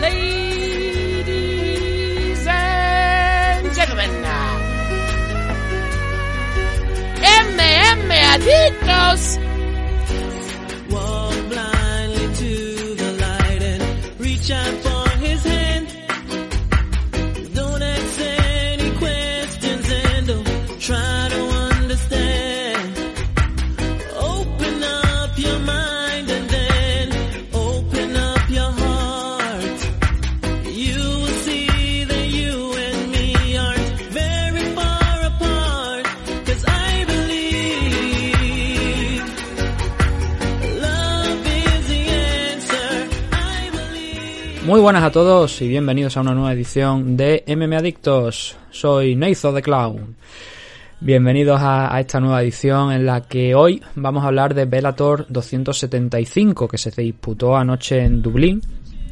Ladies and gentlemen, MM Adictos. Walk Muy buenas a todos y bienvenidos a una nueva edición de MM Adictos. Soy Neizo the Clown. Bienvenidos a, esta nueva edición en la que hoy vamos a hablar de Bellator 275 que se disputó anoche en Dublín,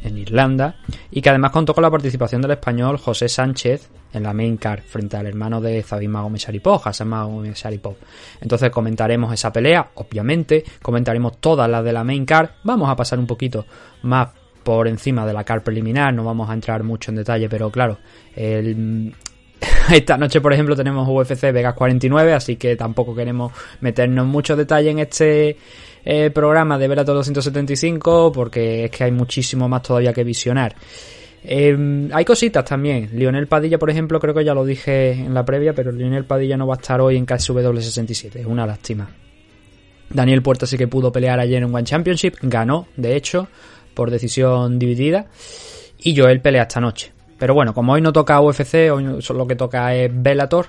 en Irlanda, y que además contó con la participación del español José Sánchez en la main card frente al hermano de Zabim Magomé Sharipov, Hassan Magomé Sharipov. Entonces comentaremos esa pelea, obviamente, comentaremos todas las de la main card, vamos a pasar un poquito más por encima de la card preliminar, no vamos a entrar mucho en detalle, pero claro, esta noche, por ejemplo, tenemos UFC Vegas 49, así que tampoco queremos meternos mucho detalle en este eh, programa de Velator 275, porque es que hay muchísimo más todavía que visionar. Eh, hay cositas también. Lionel Padilla, por ejemplo, creo que ya lo dije en la previa, pero Lionel Padilla no va a estar hoy en KSW 67. Es una lástima. Daniel Puerta sí que pudo pelear ayer en One Championship, ganó, de hecho, por decisión dividida. Y Joel pelea esta noche. Pero bueno, como hoy no toca UFC, hoy lo que toca es Bellator,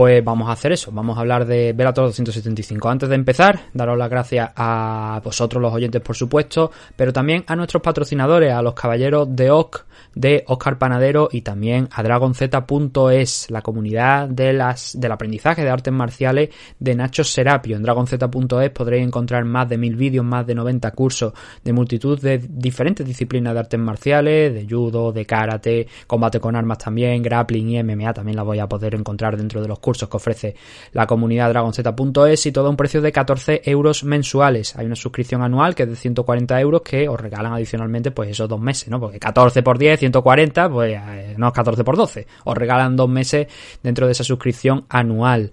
pues vamos a hacer eso. Vamos a hablar de Bellator 275. Antes de empezar, daros las gracias a vosotros los oyentes, por supuesto, pero también a nuestros patrocinadores, a los caballeros de OC, de Oscar Panadero y también a DragonZ.es, la comunidad de las, del aprendizaje de artes marciales de Nacho Serapio. En DragonZ.es podréis encontrar más de mil vídeos, más de 90 cursos de multitud de diferentes disciplinas de artes marciales, de judo, de karate, combate con armas también, grappling y MMA también la voy a poder encontrar dentro de los cursos que ofrece la comunidad DragonZ.es y todo a un precio de 14 euros mensuales. Hay una suscripción anual que es de 140 euros que os regalan adicionalmente pues esos dos meses, ¿no? Porque 14 por 10, 140, pues eh, no es 14 por 12. Os regalan dos meses dentro de esa suscripción anual.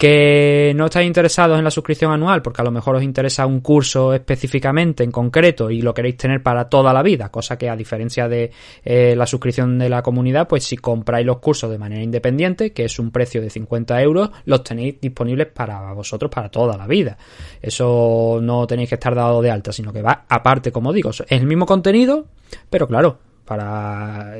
Que no estáis interesados en la suscripción anual porque a lo mejor os interesa un curso específicamente en concreto y lo queréis tener para toda la vida, cosa que a diferencia de eh, la suscripción de la comunidad, pues si compráis los cursos de manera independiente, que es un precio de 50 euros, los tenéis disponibles para vosotros para toda la vida. Eso no tenéis que estar dado de alta, sino que va aparte, como digo, es el mismo contenido, pero claro, para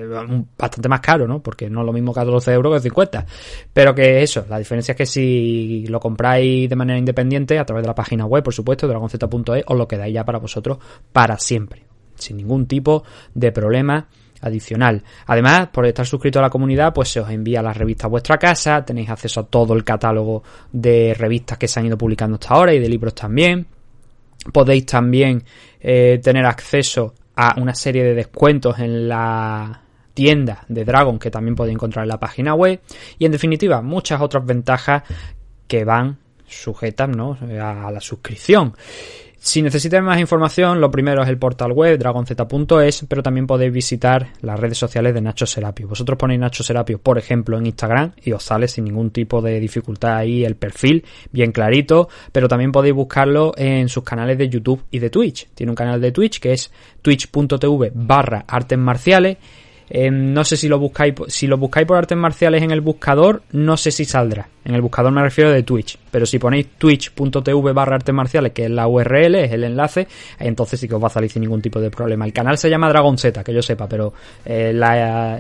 bastante más caro, ¿no? Porque no es lo mismo 14 euros que 50. Pero que eso, la diferencia es que si lo compráis de manera independiente, a través de la página web, por supuesto, dragonz.es, os lo quedáis ya para vosotros para siempre. Sin ningún tipo de problema adicional. Además, por estar suscrito a la comunidad, pues se os envía las revistas a vuestra casa, tenéis acceso a todo el catálogo de revistas que se han ido publicando hasta ahora y de libros también. Podéis también eh, tener acceso a una serie de descuentos en la tienda de Dragon que también podéis encontrar en la página web y en definitiva muchas otras ventajas que van sujetas ¿no? a la suscripción. Si necesitáis más información, lo primero es el portal web dragonz.es, pero también podéis visitar las redes sociales de Nacho Serapio. Vosotros ponéis Nacho Serapio, por ejemplo, en Instagram y os sale sin ningún tipo de dificultad ahí el perfil, bien clarito, pero también podéis buscarlo en sus canales de YouTube y de Twitch. Tiene un canal de Twitch que es twitch.tv barra artes marciales. Eh, no sé si lo buscáis si lo buscáis por artes marciales en el buscador, no sé si saldrá. En el buscador me refiero de Twitch. Pero si ponéis twitch.tv barra artes marciales, que es la URL, es el enlace, entonces sí que os va a salir sin ningún tipo de problema. El canal se llama Dragon Z, que yo sepa, pero eh,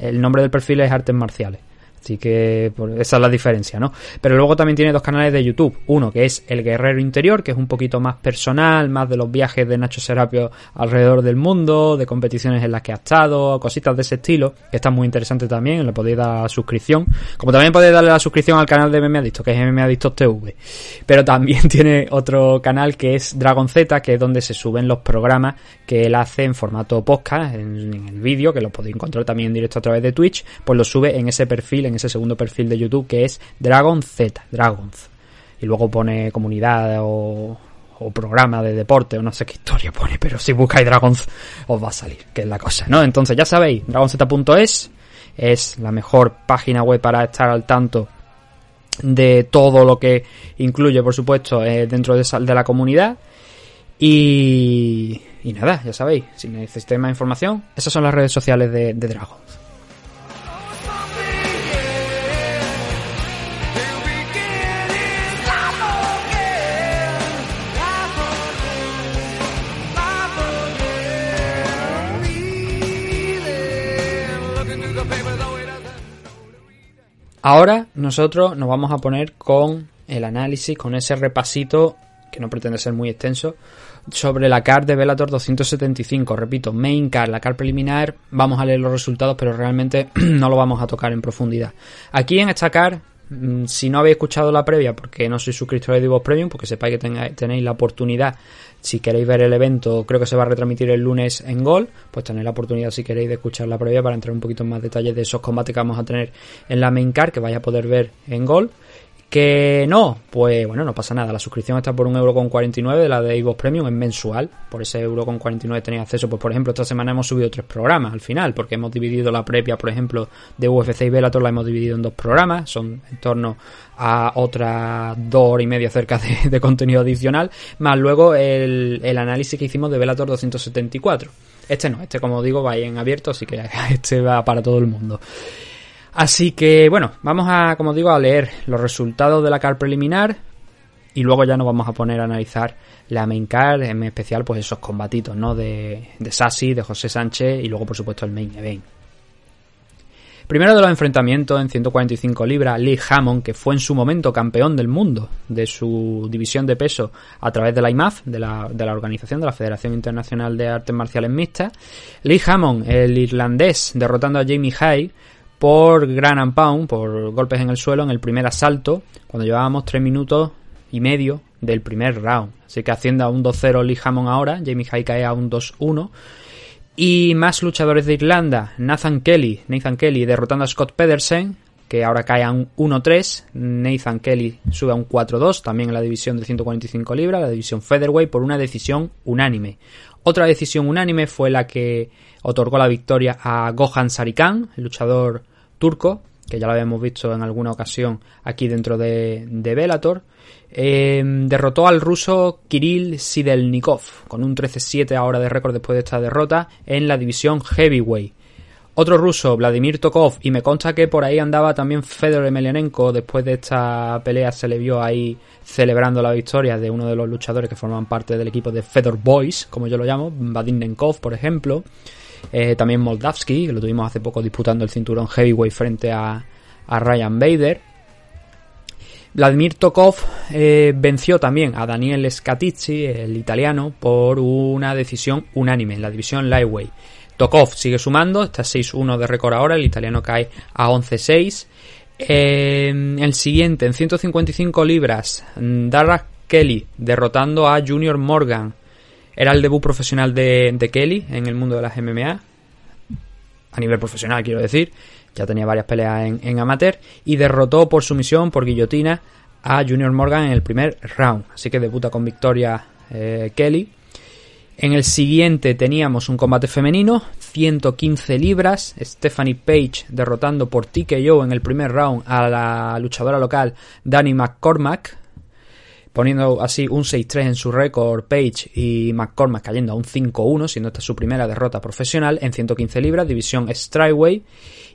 el nombre del perfil es artes marciales. Así que pues, esa es la diferencia, ¿no? Pero luego también tiene dos canales de YouTube. Uno que es El Guerrero Interior, que es un poquito más personal, más de los viajes de Nacho Serapio alrededor del mundo, de competiciones en las que ha estado, cositas de ese estilo, que está muy interesante también, le podéis dar suscripción. Como también podéis darle la suscripción al canal de MMA Adictos, que es MMA Adictos TV. Pero también tiene otro canal que es Dragon Z, que es donde se suben los programas que él hace en formato podcast, en, en el vídeo, que lo podéis encontrar también en directo a través de Twitch, pues lo sube en ese perfil, en ese segundo perfil de YouTube que es Dragon Z, Dragons. Y luego pone comunidad o, programa de deporte o no sé qué historia pone, pero si buscáis Dragons os va a salir, que es la cosa, ¿no? Entonces ya sabéis, dragonz.es es la mejor página web para estar al tanto de todo lo que incluye, por supuesto, eh, dentro de, de la comunidad. Y, y nada, ya sabéis, si necesitáis más información, esas son las redes sociales de, de Dragons. Ahora nosotros nos vamos a poner con el análisis, con ese repasito, que no pretende ser muy extenso, sobre la card de Velator 275. Repito, main card, la card preliminar, vamos a leer los resultados, pero realmente no lo vamos a tocar en profundidad. Aquí en esta card, mm, si no habéis escuchado la previa, porque no sois suscriptores de Divox Premium, porque sepáis que tenéis la oportunidad, si queréis ver el evento, creo que se va a retransmitir el lunes en Gol, pues tenéis la oportunidad si queréis de escuchar la previa para entrar un poquito en más detalles de esos combates que vamos a tener en la main card, que vais a poder ver en Gol. Que no, pues bueno, no pasa nada. La suscripción está por 1,49€ de la de Evox Premium, es mensual. Por ese 1,49€ tenéis acceso. Pues por ejemplo, esta semana hemos subido tres programas al final, porque hemos dividido la previa, por ejemplo, de UFC y Bellator, la hemos dividido en dos programas. Son en torno a otras dos horas y media cerca de, contenido adicional. Más luego el, el, análisis que hicimos de Bellator 274. Este no, este como digo va en abierto, así que este va para todo el mundo. Así que bueno, vamos a, como digo, a leer los resultados de la card preliminar y luego ya nos vamos a poner a analizar la main card, en especial pues esos combatitos, ¿no? De, de Sassi, de José Sánchez y luego por supuesto el main event. Primero de los enfrentamientos en 145 libras, Lee Hammond, que fue en su momento campeón del mundo de su división de peso a través de la IMAF, de la, de la organización de la Federación Internacional de Artes Marciales Mixtas. Lee Hammond, el irlandés, derrotando a Jamie Hay por Gran and Pound, por golpes en el suelo en el primer asalto, cuando llevábamos 3 minutos y medio del primer round. Así que haciendo a un 2-0 Lee Hammond ahora, Jamie Hay cae a un 2-1. Y más luchadores de Irlanda, Nathan Kelly, Nathan Kelly derrotando a Scott Pedersen, que ahora cae a un 1-3. Nathan Kelly sube a un 4-2, también en la división de 145 libras, la división Featherweight, por una decisión unánime. Otra decisión unánime fue la que otorgó la victoria a Gohan Sarikan, el luchador turco, que ya lo habíamos visto en alguna ocasión aquí dentro de, de Bellator. Eh, derrotó al ruso Kirill Sidelnikov con un 13-7 ahora de récord después de esta derrota en la división Heavyweight. Otro ruso, Vladimir Tokov, y me consta que por ahí andaba también Fedor Emelianenko. Después de esta pelea se le vio ahí celebrando la victoria de uno de los luchadores que forman parte del equipo de Fedor Boys, como yo lo llamo, Vadim Nenkov, por ejemplo. Eh, también Moldavsky, que lo tuvimos hace poco disputando el cinturón heavyweight frente a, a Ryan Bader. Vladimir Tokov eh, venció también a Daniel Scatizzi, el italiano, por una decisión unánime en la división Lightweight. Tokov sigue sumando, está 6-1 de récord ahora, el italiano cae a 11-6. Eh, el siguiente, en 155 libras, Dara Kelly derrotando a Junior Morgan. Era el debut profesional de, Kelly en el mundo de las MMA. A nivel profesional, quiero decir. Ya tenía varias peleas en, en amateur. Y derrotó por sumisión, por guillotina, a Junior Morgan en el primer round. Así que debuta con victoria eh, Kelly. En el siguiente teníamos un combate femenino, 115 libras, Stephanie Page derrotando por TKO en el primer round a la luchadora local Danny McCormack, poniendo así un 6-3 en su récord Page y McCormack cayendo a un 5-1, siendo esta su primera derrota profesional en 115 libras, división Strikeway.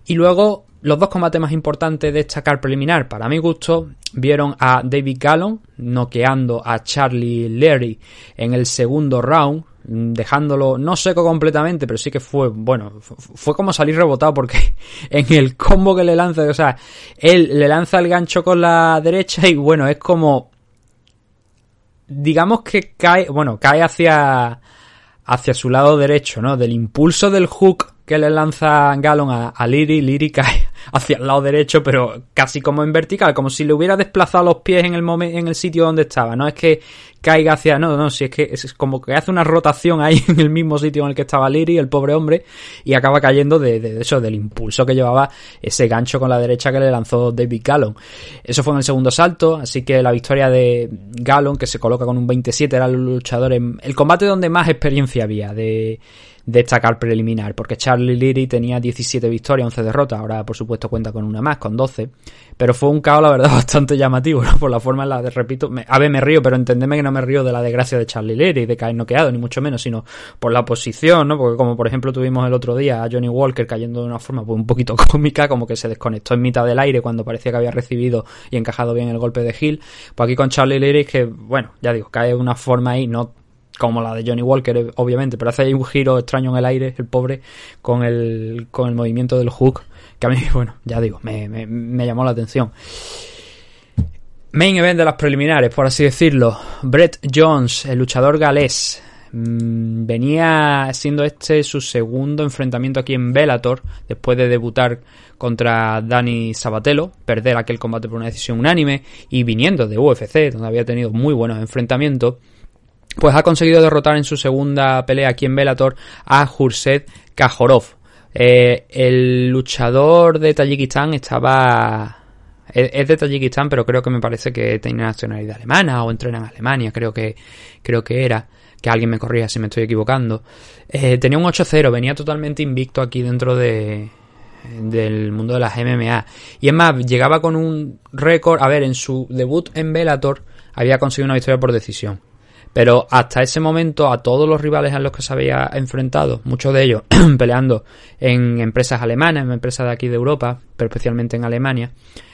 Y luego los dos combates más importantes de esta car preliminar, para mi gusto, vieron a David Gallon noqueando a Charlie Leary en el segundo round, dejándolo no seco completamente, pero sí que fue, bueno, fue como salir rebotado porque en el combo que le lanza, o sea, él le lanza el gancho con la derecha y bueno, es como digamos que cae, bueno, cae hacia hacia su lado derecho, ¿no? Del impulso del hook que le lanza Gallon a, a Liri, Liri cae hacia el lado derecho, pero casi como en vertical, como si le hubiera desplazado los pies en el en el sitio donde estaba. No es que caiga hacia, no, no, si es que es como que hace una rotación ahí en el mismo sitio en el que estaba Liri, el pobre hombre, y acaba cayendo de, de eso, del impulso que llevaba ese gancho con la derecha que le lanzó David Gallon. Eso fue en el segundo salto, así que la victoria de Gallon, que se coloca con un 27, era el luchador en el combate donde más experiencia había de destacar preliminar, porque Charlie Leary tenía 17 victorias, 11 derrotas, ahora por supuesto cuenta con una más, con 12, pero fue un caos la verdad bastante llamativo, ¿no? Por la forma en la de, repito, a ver, me río, pero entendeme que no me río de la desgracia de Charlie Leary, de caer noqueado, ni mucho menos, sino por la posición, ¿no? Porque como por ejemplo tuvimos el otro día a Johnny Walker cayendo de una forma pues, un poquito cómica, como que se desconectó en mitad del aire cuando parecía que había recibido y encajado bien el golpe de Hill, pues aquí con Charlie Leary que, bueno, ya digo, cae de una forma ahí, no como la de Johnny Walker, obviamente, pero hace ahí un giro extraño en el aire, el pobre, con el, con el movimiento del hook, que a mí, bueno, ya digo, me, me, me llamó la atención. Main event de las preliminares, por así decirlo. Brett Jones, el luchador galés, mm, venía siendo este su segundo enfrentamiento aquí en Bellator, después de debutar contra Dani Sabatello, perder aquel combate por una decisión unánime, y viniendo de UFC, donde había tenido muy buenos enfrentamientos pues ha conseguido derrotar en su segunda pelea aquí en Bellator a Jurset Kajorov. Eh, el luchador de Tayikistán estaba... Es de Tayikistán, pero creo que me parece que tiene nacionalidad alemana o entrena en Alemania, creo que, creo que era. Que alguien me corrija si me estoy equivocando. Eh, tenía un 8-0, venía totalmente invicto aquí dentro de, del mundo de las MMA. Y es más, llegaba con un récord. A ver, en su debut en Bellator había conseguido una victoria por decisión. Pero hasta ese momento, a todos los rivales a los que se había enfrentado, muchos de ellos peleando en empresas alemanas, en empresas de aquí de Europa, pero especialmente en Alemania,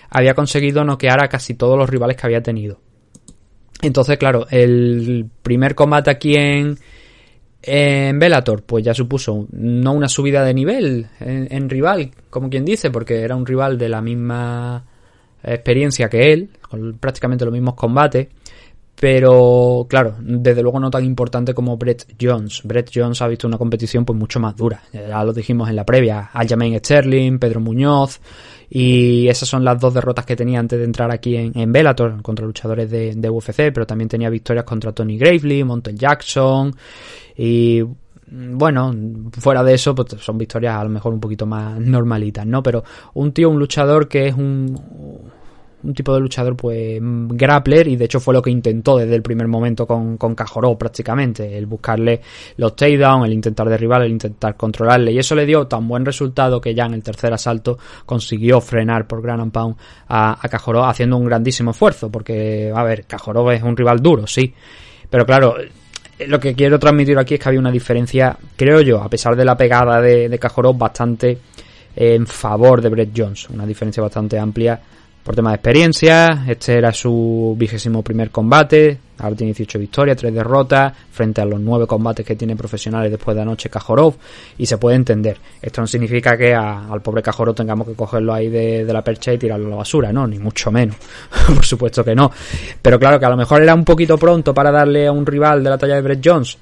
había conseguido noquear a casi todos los rivales que había tenido. Entonces, claro, el primer combate aquí en, en Bellator, pues ya supuso no una subida de nivel en, en, rival, como quien dice, porque era un rival de la misma experiencia que él, con prácticamente los mismos combates, pero claro, desde luego no tan importante como Brett Jones. Brett Jones ha visto una competición pues mucho más dura. Ya lo dijimos en la previa. Aljamain Sterling, Pedro Muñoz. Y esas son las dos derrotas que tenía antes de entrar aquí en, en Bellator contra luchadores de, de, UFC. Pero también tenía victorias contra Tony Gravely, Montel Jackson. Y bueno, fuera de eso, pues son victorias a lo mejor un poquito más normalitas, ¿no? Pero un tío, un luchador que es un un tipo de luchador pues grappler y de hecho fue lo que intentó desde el primer momento con, con Cajoró prácticamente, el buscarle los takedowns, el intentar derribarle, el intentar controlarle. Y eso le dio tan buen resultado que ya en el tercer asalto consiguió frenar por Gran and Pound a, a Cajoró haciendo un grandísimo esfuerzo porque, a ver, Cajoró es un rival duro, sí, pero claro, lo que quiero transmitir aquí es que había una diferencia, creo yo, a pesar de la pegada de, de Cajoró, bastante en favor de Brett Jones, una diferencia bastante amplia por tema de experiencia. Este era su vigésimo primer combate. Ahora tiene 18 victorias, 3 derrotas, frente a los 9 combates que tiene profesionales después de anoche Kajorov. Y se puede entender. Esto no significa que al pobre Kajorov tengamos que cogerlo ahí de, la percha y tirarlo a la basura, no, ni mucho menos. Por supuesto que no. Pero claro que a lo mejor era un poquito pronto para darle a un rival de la talla de Brett Jones.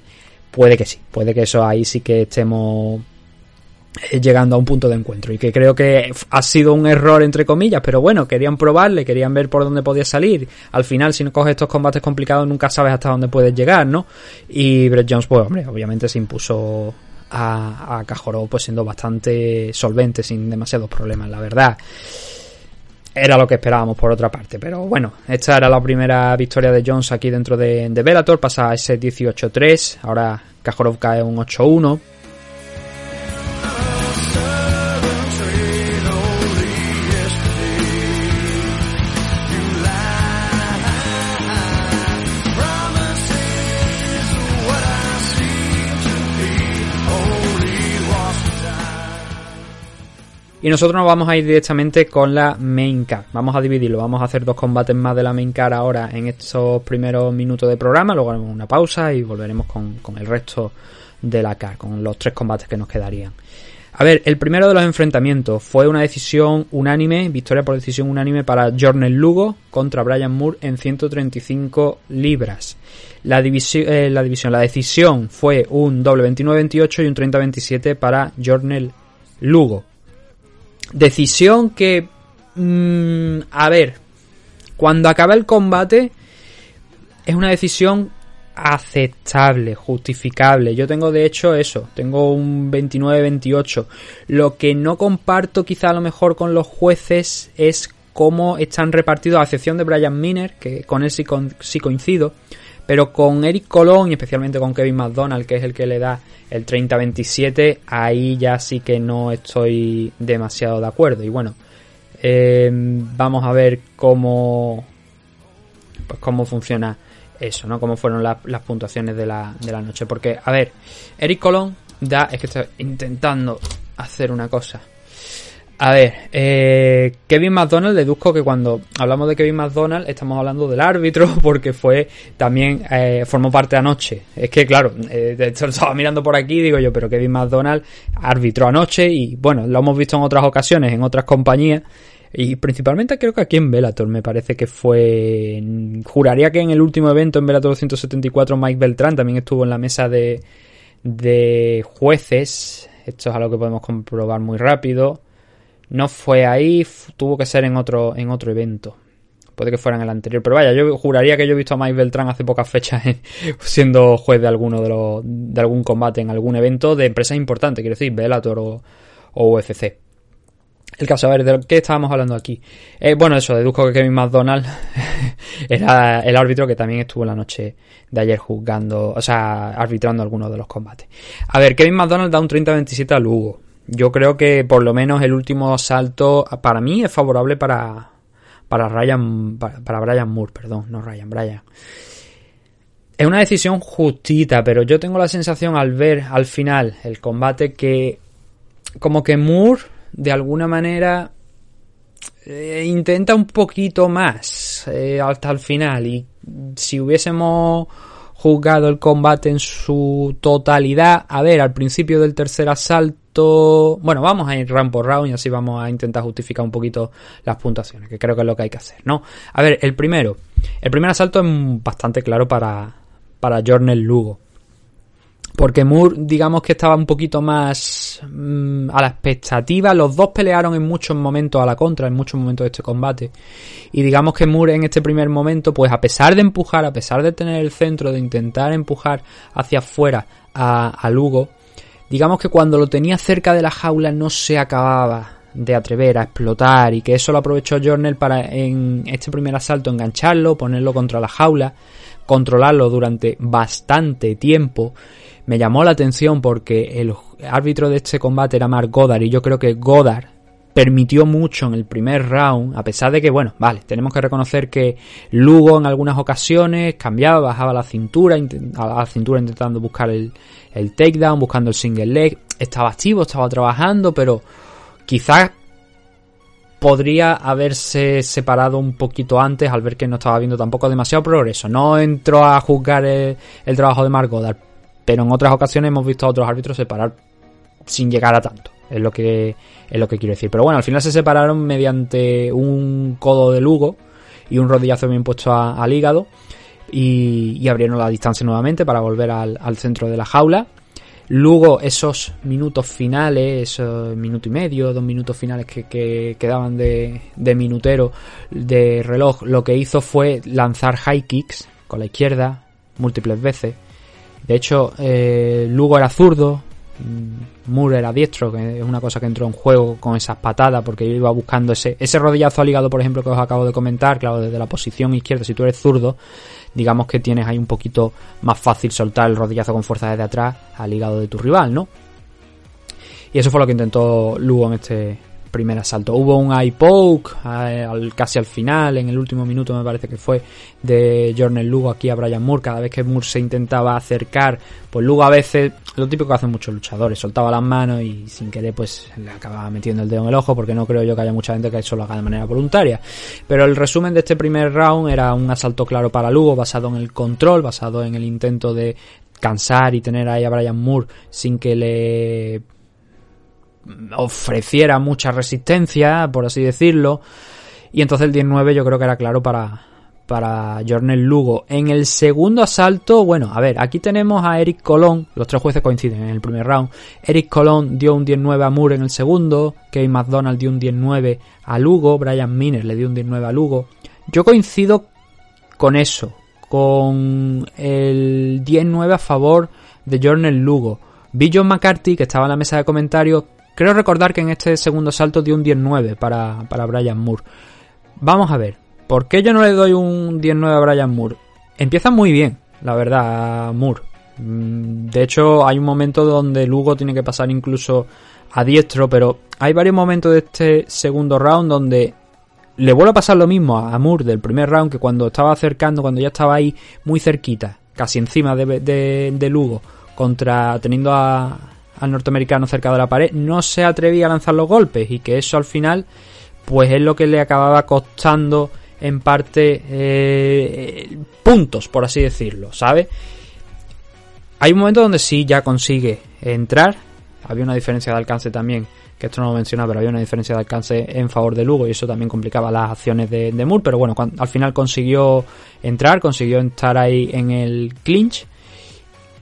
Puede que sí, puede que eso ahí sí que estemos llegando a un punto de encuentro y que creo que ha sido un error entre comillas pero bueno querían probarle querían ver por dónde podía salir al final si no coges estos combates complicados nunca sabes hasta dónde puedes llegar no y Brett Jones pues hombre obviamente se impuso a, a Cajoró pues siendo bastante solvente sin demasiados problemas la verdad era lo que esperábamos por otra parte. Pero bueno, esta era la primera victoria de Jones aquí dentro de, de Bellator. Pasa ese 18-3. Ahora Kajorov cae un 8-1. Y nosotros nos vamos a ir directamente con la main card. Vamos a dividirlo, vamos a hacer dos combates más de la main card ahora en estos primeros minutos de programa, luego haremos una pausa y volveremos con, el resto de la card, con los tres combates que nos quedarían. A ver, el primero de los enfrentamientos fue una decisión unánime, victoria por decisión unánime para Jornel Lugo contra Brian Moore en 135 libras. La, divisi- eh, la división, la decisión fue un doble 29-28 y un 30-27 para Jornel Lugo. Decisión que, mm, a ver, cuando acaba el combate es una decisión aceptable, justificable. Yo tengo de hecho eso, tengo un 29-28. Lo que no comparto quizá a lo mejor con los jueces es cómo están repartidos, a excepción de Brian Miner, que con él sí, con- sí coincido, pero con Eric Colón y especialmente con Kevin McDonald, que es el que le da el 30-27, ahí ya sí que no estoy demasiado de acuerdo. Y bueno, eh, vamos a ver cómo, pues cómo funciona eso, ¿no? Cómo fueron las, puntuaciones de la, de la noche. Porque, a ver, Eric Colón da, es que estoy intentando hacer una cosa. A ver, eh, Kevin McDonald, deduzco que cuando hablamos de Kevin McDonald estamos hablando del árbitro porque fue también, eh, formó parte anoche. Es que claro, eh, de hecho estaba mirando por aquí digo yo, pero Kevin McDonald arbitró anoche y bueno, lo hemos visto en otras ocasiones, en otras compañías. Y principalmente creo que aquí en Bellator me parece que fue... Juraría que en el último evento en Bellator 274 Mike Beltrán también estuvo en la mesa de, de jueces. Esto es algo que podemos comprobar muy rápido. No fue ahí, tuvo que ser en otro, en otro evento. Puede que fuera en el anterior. Pero vaya, yo juraría que yo he visto a Mike Beltrán hace pocas fechas siendo juez de alguno de los, de algún combate en algún evento de empresas importantes, quiero decir, Bellator o, o UFC. El caso, a ver, ¿de qué estábamos hablando aquí? Eh, bueno, eso, deduzco que Kevin McDonald era el árbitro que también estuvo la noche de ayer juzgando, o sea, arbitrando algunos de los combates. A ver, Kevin McDonald da un 30-27 a Lugo. Yo creo que por lo menos el último asalto para mí es favorable para para Ryan para, para Brian Moore, perdón, no Ryan, Brian. Es una decisión justita, pero yo tengo la sensación al ver al final el combate que como que Moore de alguna manera eh, intenta un poquito más eh, hasta el final y si hubiésemos juzgado el combate en su totalidad, a ver, al principio del tercer asalto, bueno, vamos a ir round por round y así vamos a intentar justificar un poquito las puntuaciones, que creo que es lo que hay que hacer, ¿no? A ver, el primero, el primer asalto es bastante claro para, para Jornel Lugo. Porque Moore, digamos que estaba un poquito más mmm, a la expectativa. Los dos pelearon en muchos momentos a la contra, en muchos momentos de este combate. Y digamos que Moore en este primer momento, pues a pesar de empujar, a pesar de tener el centro, de intentar empujar hacia afuera a Lugo, digamos que cuando lo tenía cerca de la jaula no se acababa de atrever a explotar y que eso lo aprovechó Jornel para en este primer asalto engancharlo, ponerlo contra la jaula, controlarlo durante bastante tiempo. Me llamó la atención porque el árbitro de este combate era Mark Goddard y yo creo que Goddard permitió mucho en el primer round, a pesar de que, bueno, vale, tenemos que reconocer que Lugo en algunas ocasiones cambiaba, bajaba la cintura, a la cintura intentando buscar el, el takedown, buscando el single leg, estaba activo, estaba trabajando, pero quizás podría haberse separado un poquito antes al ver que no estaba viendo tampoco demasiado progreso. No entró a juzgar el, el trabajo de Mark Goddard, pero en otras ocasiones hemos visto a otros árbitros separar sin llegar a tanto. Es lo que es lo que quiero decir. Pero bueno, al final se separaron mediante un codo de Lugo y un rodillazo bien puesto a, al hígado y, abrieron la distancia nuevamente para volver al, centro de la jaula. Luego esos minutos finales, esos minuto y medio, dos minutos finales que, que quedaban de, de, minutero de reloj, lo que hizo fue lanzar high kicks con la izquierda múltiples veces. De hecho, eh, Lugo era zurdo, Moore era diestro, que es una cosa que entró en juego con esas patadas, porque yo iba buscando ese, ese rodillazo al hígado, por ejemplo, que os acabo de comentar, claro, desde la posición izquierda, si tú eres zurdo, digamos que tienes ahí un poquito más fácil soltar el rodillazo con fuerza desde atrás al hígado de tu rival, ¿no? Y eso fue lo que intentó Lugo en este primer asalto. Hubo un eye poke al, casi al final, en el último minuto me parece que fue, de Jornel Lugo aquí a Brian Moore. Cada vez que Moore se intentaba acercar, pues Lugo a veces lo típico que hacen muchos luchadores, soltaba las manos y sin querer pues le acababa metiendo el dedo en el ojo porque no creo yo que haya mucha gente que eso lo haga de manera voluntaria. Pero el resumen de este primer round era un asalto claro para Lugo basado en el control, basado en el intento de cansar y tener ahí a Brian Moore sin que le ofreciera mucha resistencia, por así decirlo. Y entonces el 19 yo creo que era claro para, para Jornel Lugo. En el segundo asalto, bueno, a ver, aquí tenemos a Eric Colón, los tres jueces coinciden en el primer round. Eric Colón dio un 19 a Moore en el segundo, Kevin McDonald dio un 19 a Lugo, Brian Miner le dio un 19 a Lugo. Yo coincido con eso, con el 19 a favor de Jornel Lugo. Vi John McCarthy, que estaba en la mesa de comentarios, creo recordar que en este segundo asalto dio un 19 para, para Brian Moore. Vamos a ver, ¿por qué yo no le doy un 19 a Brian Moore? Empieza muy bien, la verdad, Moore. Mm, De hecho, hay un momento donde Lugo tiene que pasar incluso a diestro, pero hay varios momentos de este segundo round donde le vuelve a pasar lo mismo a Moore del primer round que cuando estaba acercando, cuando ya estaba ahí muy cerquita, casi encima de, de, de Lugo, contra teniendo a, al norteamericano cerca de la pared, no se atrevía a lanzar los golpes y que eso al final pues es lo que le acababa costando en parte eh, puntos, por así decirlo, ¿sabe? Hay un momento donde sí ya consigue entrar, había una diferencia de alcance también, que esto no lo menciona, pero había una diferencia de alcance en favor de Lugo y eso también complicaba las acciones de, de Moore, pero bueno, al final consiguió entrar, consiguió estar ahí en el clinch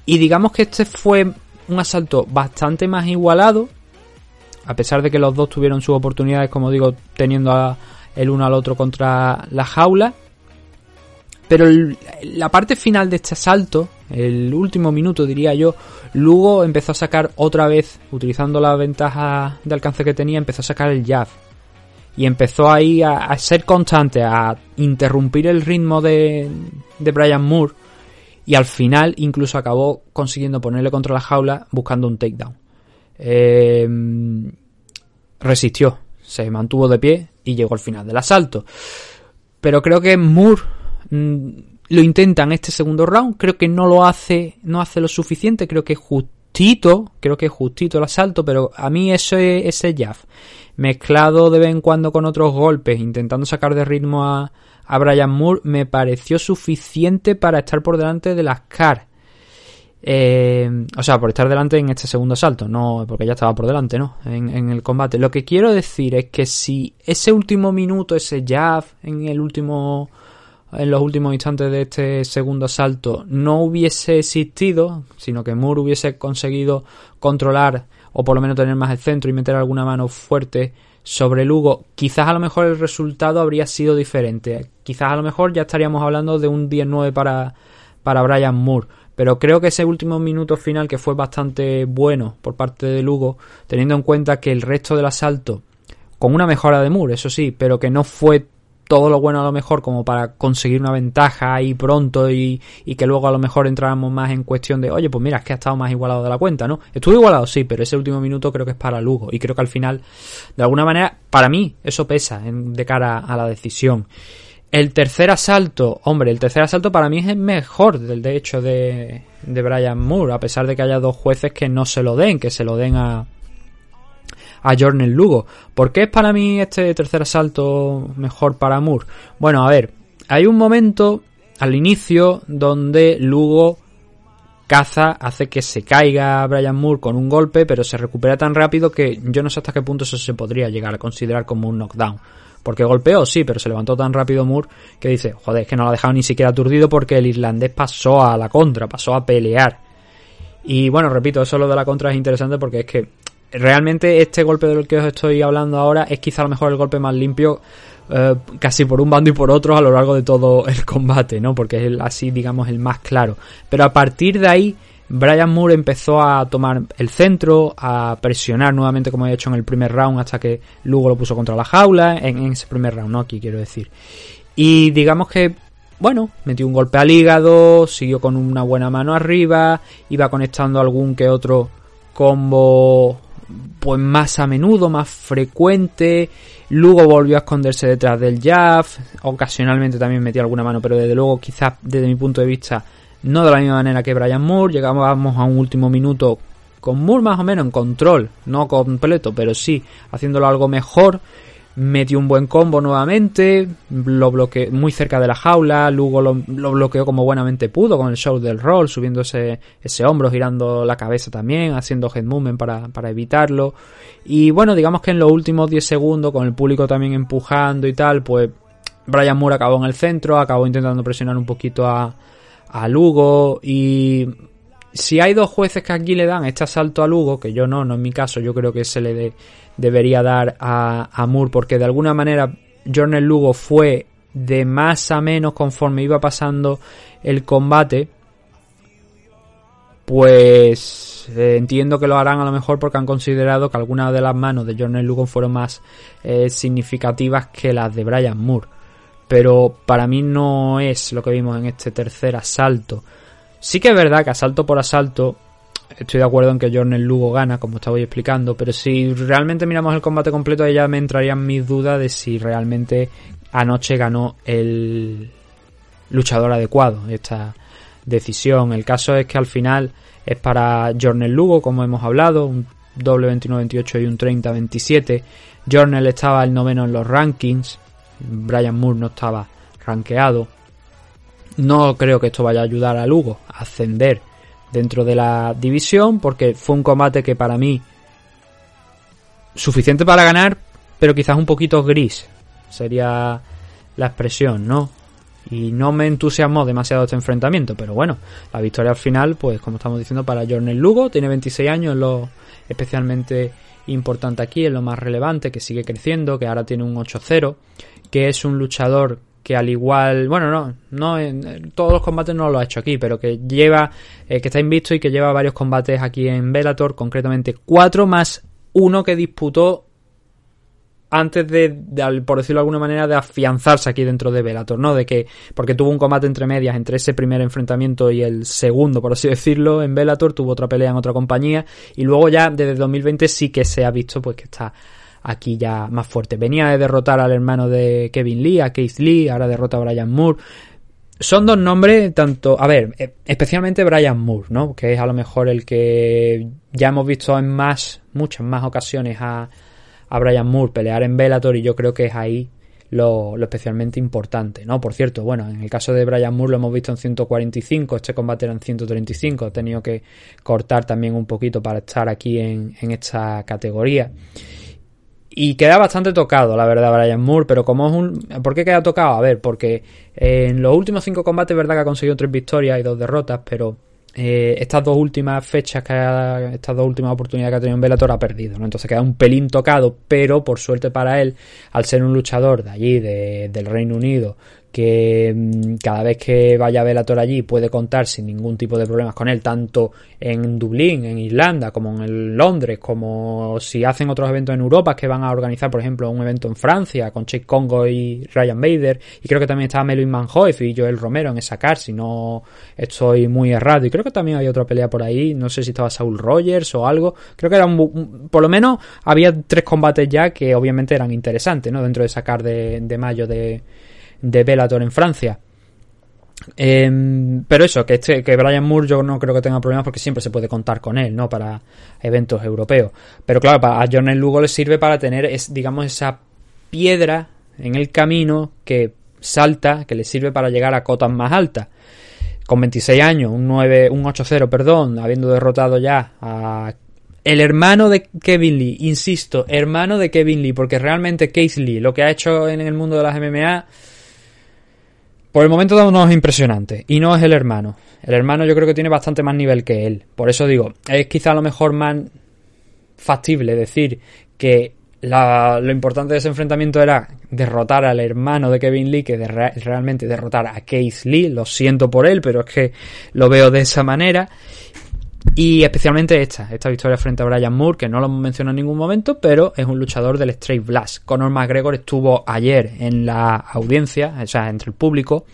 y digamos que este fue un asalto bastante más igualado, a pesar de que los dos tuvieron sus oportunidades, como digo, teniendo el uno al otro contra la jaula. Pero la parte final de este asalto, el último minuto diría yo, Lugo empezó a sacar otra vez, utilizando la ventaja de alcance que tenía, empezó a sacar el jab. Y empezó ahí a, a ser constante, a interrumpir el ritmo de, de Brian Moore. Y al final incluso acabó consiguiendo ponerle contra la jaula buscando un takedown. Eh, resistió, se mantuvo de pie y llegó al final del asalto. Pero creo que Moore mmm, lo intenta en este segundo round, creo que no lo hace, no hace lo suficiente, creo que justito, creo que justito el asalto, pero a mí ese, ese jab, mezclado de vez en cuando con otros golpes, intentando sacar de ritmo a, a Brian Moore, me pareció suficiente para estar por delante de las CAR. Eh, o sea, por estar delante en este segundo asalto, no porque ya estaba por delante, ¿no? En, el combate. Lo que quiero decir es que si ese último minuto, ese jab en el último, en los últimos instantes de este segundo asalto, no hubiese existido, sino que Moore hubiese conseguido controlar o por lo menos tener más el centro y meter alguna mano fuerte sobre Lugo, quizás a lo mejor el resultado habría sido diferente. Quizás a lo mejor ya estaríamos hablando de un 10-9 para, para Brian Moore pero creo que ese último minuto final que fue bastante bueno por parte de Lugo, teniendo en cuenta que el resto del asalto, con una mejora de Moore, eso sí, pero que no fue todo lo bueno a lo mejor como para conseguir una ventaja ahí pronto y, y, que luego a lo mejor entráramos más en cuestión de, oye, pues mira, es que ha estado más igualado de la cuenta, ¿no? Estuvo igualado, sí, pero ese último minuto creo que es para Lugo y creo que al final, de alguna manera, para mí, eso pesa en, de cara a la decisión. El tercer asalto, hombre, el tercer asalto para mí es el mejor del de hecho de, de Brian Moore, a pesar de que haya dos jueces que no se lo den, que se lo den a, a Jornel Lugo. ¿Por qué es para mí este tercer asalto mejor para Moore? Bueno, a ver, hay un momento al inicio donde Lugo caza, hace que se caiga Brian Moore con un golpe, pero se recupera tan rápido que yo no sé hasta qué punto eso se podría llegar a considerar como un knockdown. Porque golpeó, sí, pero se levantó tan rápido Moore que dice, joder, es que no lo ha dejado ni siquiera aturdido porque el irlandés pasó a la contra, pasó a pelear. Y bueno, repito, eso lo de la contra es interesante porque es que realmente este golpe del que os estoy hablando ahora es quizá a lo mejor el golpe más limpio eh, casi por un bando y por otro a lo largo de todo el combate, ¿no? Porque es así, digamos, el más claro. Pero a partir de ahí, Brian Moore empezó a tomar el centro, a presionar nuevamente como he hecho en el primer round hasta que Lugo lo puso contra la jaula, en, en ese primer round, ¿no? Aquí quiero decir. Y digamos que bueno, metió un golpe al hígado, siguió con una buena mano arriba, iba conectando algún que otro combo pues más a menudo, más frecuente. Luego volvió a esconderse detrás del jab. Ocasionalmente también metía alguna mano, pero desde luego quizás desde mi punto de vista no de la misma manera que Brian Moore, llegábamos a un último minuto con Moore más o menos en control, no completo, pero sí haciéndolo algo mejor. Metió un buen combo nuevamente, lo bloqueó muy cerca de la jaula, Lugo lo, lo bloqueó como buenamente pudo con el show del roll, subiendo ese, ese hombro, girando la cabeza también, haciendo head movement para, para evitarlo. Y bueno, digamos que en los últimos 10 segundos, con el público también empujando y tal, pues Brian Moore acabó en el centro, acabó intentando presionar un poquito a, a Lugo y si hay dos jueces que aquí le dan este asalto a Lugo, que yo no, no en mi caso, yo creo que se le de- debería dar a, a Moore, porque de alguna manera Jornal Lugo fue de más a menos conforme iba pasando el combate, pues eh, entiendo que lo harán a lo mejor porque han considerado que algunas de las manos de Jornal Lugo fueron más eh, significativas que las de Brian Moore. Pero para mí no es lo que vimos en este tercer asalto. Sí que es verdad que asalto por asalto estoy de acuerdo en que Jornal Lugo gana, como estaba explicando, pero si realmente miramos el combate completo, ahí ya me entrarían mis dudas de si realmente anoche ganó el luchador adecuado esta decisión. El caso es que al final es para Jornal Lugo, como hemos hablado, un doble 21-28 y un 30-27. Jornal estaba el noveno en los rankings, Brian Moore no estaba rankeado. No creo que esto vaya a ayudar a Lugo a ascender dentro de la división porque fue un combate que para mí suficiente para ganar pero quizás un poquito gris sería la expresión no y no me entusiasmó demasiado este enfrentamiento pero bueno la victoria al final pues como estamos diciendo para Jornel Lugo tiene 26 años es lo especialmente importante aquí es lo más relevante que sigue creciendo que ahora tiene un 8-0 que es un luchador que al igual, bueno, no, no en todos los combates no lo ha hecho aquí, pero que lleva, eh, que está invicto y que lleva varios combates aquí en Bellator, concretamente cuatro más uno que disputó antes de, de, por decirlo de alguna manera, de afianzarse aquí dentro de Bellator, ¿no? De que, porque tuvo un combate entre medias entre ese primer enfrentamiento y el segundo, por así decirlo, en Bellator, tuvo otra pelea en otra compañía, y luego ya desde 2020 sí que se ha visto pues que está aquí ya más fuerte. Venía de derrotar al hermano de Kevin Lee, a Keith Lee, ahora derrota a Brian Moore. Son dos nombres, tanto, a ver, especialmente Brian Moore, ¿no? Que es a lo mejor el que ya hemos visto en más, muchas más ocasiones a, a Brian Moore pelear en Bellator y yo creo que es ahí lo, lo, especialmente importante, ¿no? Por cierto, bueno, en el caso de Brian Moore lo hemos visto en 145, este combate era en 135, he tenido que cortar también un poquito para estar aquí en, en esta categoría. Y queda bastante tocado, la verdad, Brian Moore, pero como es un... ¿Por qué queda tocado? A ver, porque en los últimos cinco combates, verdad que ha conseguido tres victorias y dos derrotas, pero eh, estas dos últimas fechas, que ha, estas dos últimas oportunidades que ha tenido en Bellator ha perdido, ¿no? Entonces queda un pelín tocado, pero por suerte para él, al ser un luchador de allí, de, del Reino Unido, que mmm, cada vez que vaya a Bellator allí puede contar sin ningún tipo de problemas con él, tanto en Dublín, en Irlanda, como en Londres, como si hacen otros eventos en Europa que van a organizar, por ejemplo, un evento en Francia con Chase Congo y Ryan Bader, y creo que también estaba Melvin Manhoef y Joel Romero en esa car, si no estoy muy errado, y creo que también había otra pelea por ahí, no sé si estaba Saul Rogers o algo, creo que era un, un, por lo menos había tres combates ya que obviamente eran interesantes, ¿no? Dentro de esa car de, de mayo de de Bellator en Francia. Eh, pero eso, que, este, que Brian Moore yo no creo que tenga problemas porque siempre se puede contar con él, ¿no? Para eventos europeos. Pero claro, a Jornel Lugo le sirve para tener, es, digamos, esa piedra en el camino que salta, que le sirve para llegar a cotas más altas. Con 26 años, un 9, un 8-0, perdón, habiendo derrotado ya a el hermano de Kevin Lee, insisto, hermano de Kevin Lee, porque realmente Keith Lee, lo que ha hecho en el mundo de las MMA, por el momento no es impresionante. Y no es el hermano. El hermano yo creo que tiene bastante más nivel que él. Por eso digo, es quizá a lo mejor más factible decir que la, lo importante de ese enfrentamiento era derrotar al hermano de Kevin Lee que de, realmente derrotar a Keith Lee. Lo siento por él, pero es que lo veo de esa manera. Y especialmente esta, esta victoria frente a Brian Moore, que no lo mencionado en ningún momento, pero es un luchador del Straight Blast. Conor McGregor estuvo ayer en la audiencia, o sea, entre el público,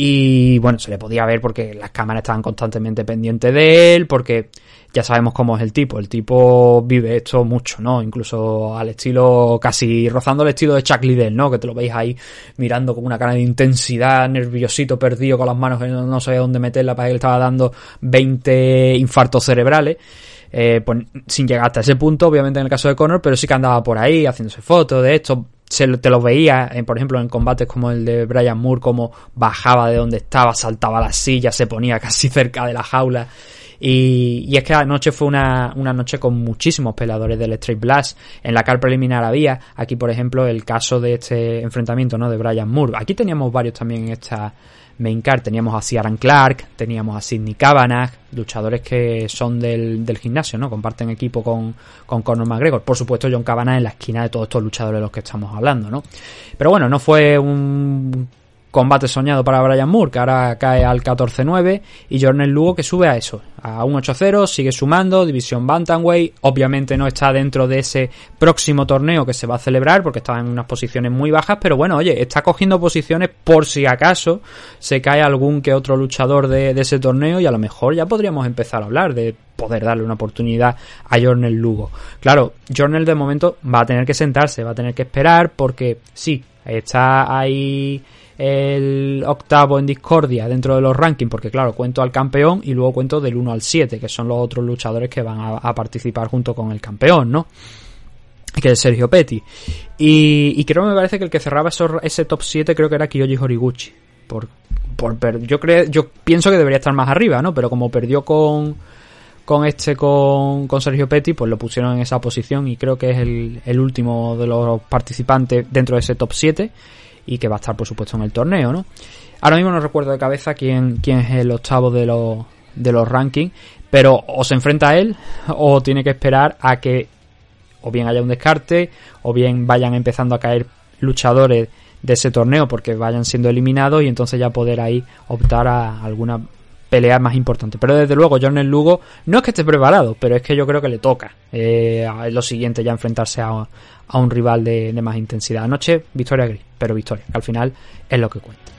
Y bueno, se le podía ver porque las cámaras estaban constantemente pendientes de él, porque ya sabemos cómo es el tipo. El tipo vive esto mucho, ¿no? Incluso al estilo, casi rozando el estilo de Chuck Liddell, ¿no? Que te lo veis ahí mirando con una cara de intensidad, nerviosito, perdido, con las manos que no, sabía dónde meterla, para que le estaba dando 20 infartos cerebrales. Eh, pues sin llegar hasta ese punto, obviamente en el caso de Connor, pero sí que andaba por ahí haciéndose fotos de esto. Se, lo- te lo veía, eh, por ejemplo, en combates como el de Brian Moore, como bajaba de donde estaba, saltaba la silla, se ponía casi cerca de la jaula. Y, y es que anoche fue una, una noche con muchísimos peleadores del Straight Blast. En la car preliminar había, aquí por ejemplo, el caso de este enfrentamiento, ¿no? De Brian Moore. Aquí teníamos varios también en esta main card. Teníamos a Ciaran Clark, teníamos a Sidney Kavanagh, luchadores que son del, del gimnasio, ¿no? Comparten equipo con, con Conor McGregor. Por supuesto, John Kavanagh en la esquina de todos estos luchadores de los que estamos hablando, ¿no? Pero bueno, no fue un combate soñado para Brian Moore, que ahora cae al 14-9, y Jornel Lugo que sube a eso, a un 8-0, sigue sumando, división Bantamweight, obviamente no está dentro de ese próximo torneo que se va a celebrar, porque estaba en unas posiciones muy bajas, pero bueno, oye, está cogiendo posiciones por si acaso se cae algún que otro luchador de, de ese torneo, y a lo mejor ya podríamos empezar a hablar de poder darle una oportunidad a Jornel Lugo. Claro, Jornel de momento va a tener que sentarse, va a tener que esperar, porque sí, está ahí el octavo en discordia dentro de los rankings, porque claro, cuento al campeón y luego cuento del 1 al 7, que son los otros luchadores que van a, participar junto con el campeón, ¿no? Que es Sergio Petty. Y, y creo me parece que el que cerraba ese top 7 creo que era Kiyoshi Horiguchi. Por, por yo creo, yo pienso que debería estar más arriba, ¿no? Pero como perdió con, con este con, con Sergio Petty, pues lo pusieron en esa posición y creo que es el, el último de los participantes dentro de ese top 7 y que va a estar por supuesto en el torneo, ¿no? Ahora mismo no recuerdo de cabeza quién, quién es el octavo de los, de los rankings, pero o se enfrenta a él o tiene que esperar a que o bien haya un descarte o bien vayan empezando a caer luchadores de ese torneo porque vayan siendo eliminados y entonces ya poder ahí optar a alguna pelea más importante. Pero desde luego, Jornel Lugo no es que esté preparado, pero es que yo creo que le toca eh, lo siguiente ya enfrentarse a, a un rival de, de más intensidad. Anoche, victoria gris, pero victoria, que al final es lo que cuenta.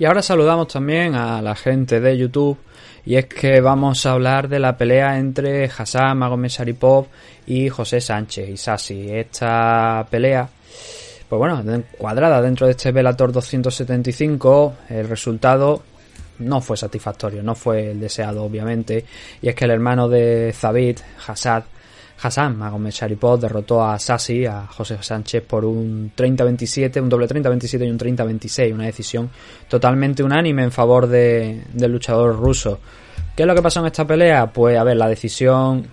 Y ahora saludamos también a la gente de YouTube. Y es que vamos a hablar de la pelea entre Hassan Magomed Sharipov y José Sánchez y Sassi. Esta pelea, pues bueno, cuadrada dentro de este Velator 275, el resultado no fue satisfactorio, no fue el deseado, obviamente. Y es que el hermano de Zabit, Hassad, Hassan Magomed Sharipov derrotó a Sassi, a José Sánchez, por un 30-27, un doble 30-27 y un 30-26. Una decisión totalmente unánime en favor de, del luchador ruso. ¿Qué es lo que pasó en esta pelea? Pues a ver, la decisión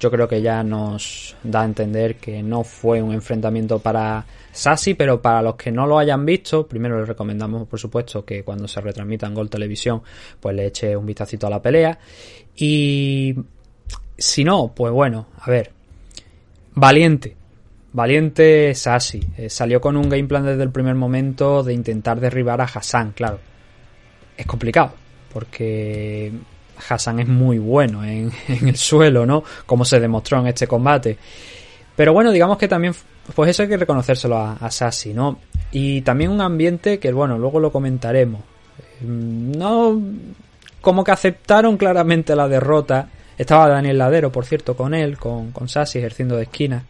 yo creo que ya nos da a entender que no fue un enfrentamiento para Sassi, pero para los que no lo hayan visto, primero les recomendamos, por supuesto, que cuando se retransmita en Gol Televisión, pues le eche un vistacito a la pelea. Y si no, pues bueno, a ver, valiente. Valiente Sassi. Eh, salió con un game plan desde el primer momento de intentar derribar a Hassan, claro. Es complicado, porque Hassan es muy bueno en, el suelo, ¿no? Como se demostró en este combate. Pero bueno, digamos que también, pues eso hay que reconocérselo a, a Sassi, ¿no? Y también un ambiente que, bueno, luego lo comentaremos. No, como que aceptaron claramente la derrota. Estaba Daniel Ladero, por cierto, con él, con, con Sassi ejerciendo de esquina.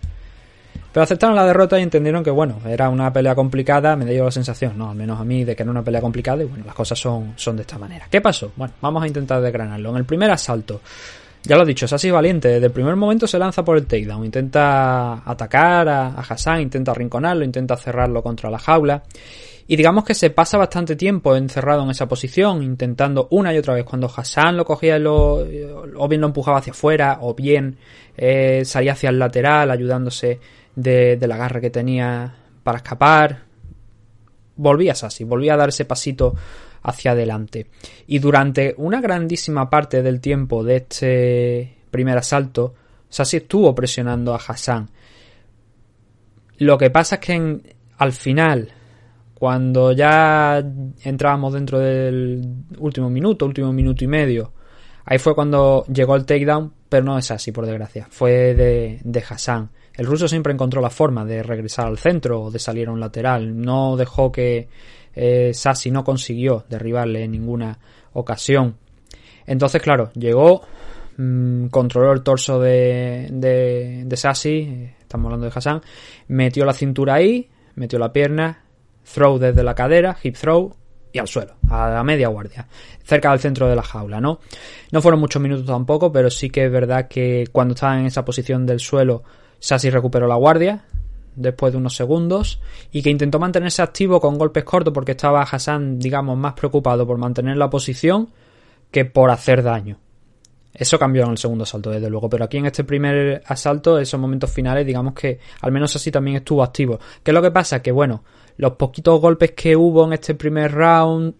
Pero aceptaron la derrota y entendieron que, bueno, era una pelea complicada. Me dio la sensación, no, al menos a mí, de que era una pelea complicada. Y bueno, las cosas son, son de esta manera. ¿Qué pasó? Bueno, vamos a intentar desgranarlo. En el primer asalto, ya lo he dicho, Sassi valiente. Desde el primer momento se lanza por el takedown. Intenta atacar a, a Hassan, intenta arrinconarlo, intenta cerrarlo contra la jaula. Y digamos que se pasa bastante tiempo encerrado en esa posición, intentando una y otra vez. Cuando Hassan lo cogía, lo, o bien lo empujaba hacia afuera, o bien eh, salía hacia el lateral, ayudándose de, del agarre que tenía para escapar. Volvía Sassi, volvía a dar ese pasito hacia adelante. Y durante una grandísima parte del tiempo de este primer asalto, Sassi estuvo presionando a Hassan. Lo que pasa es que en, al final Cuando ya entrábamos dentro del último minuto, último minuto y medio, ahí fue cuando llegó el takedown, pero no es así, por desgracia. Fue de, de Hassan. El ruso siempre encontró la forma de regresar al centro o de salir a un lateral. No dejó que eh, Sassi no consiguió derribarle en ninguna ocasión. Entonces, claro, llegó, mm, controló el torso de, de, de Sassi, estamos hablando de Hassan, metió la cintura ahí, metió la pierna, throw desde la cadera, hip throw y al suelo, a la media guardia, cerca del centro de la jaula, ¿no? No fueron muchos minutos tampoco, pero sí que es verdad que cuando estaba en esa posición del suelo, Sassi recuperó la guardia después de unos segundos y que intentó mantenerse activo con golpes cortos porque estaba Hassan, digamos, más preocupado por mantener la posición que por hacer daño. Eso cambió en el segundo asalto, desde luego, pero aquí en este primer asalto, esos momentos finales, digamos que al menos así también estuvo activo. ¿Qué es lo que pasa? Que bueno, los poquitos golpes que hubo en este primer round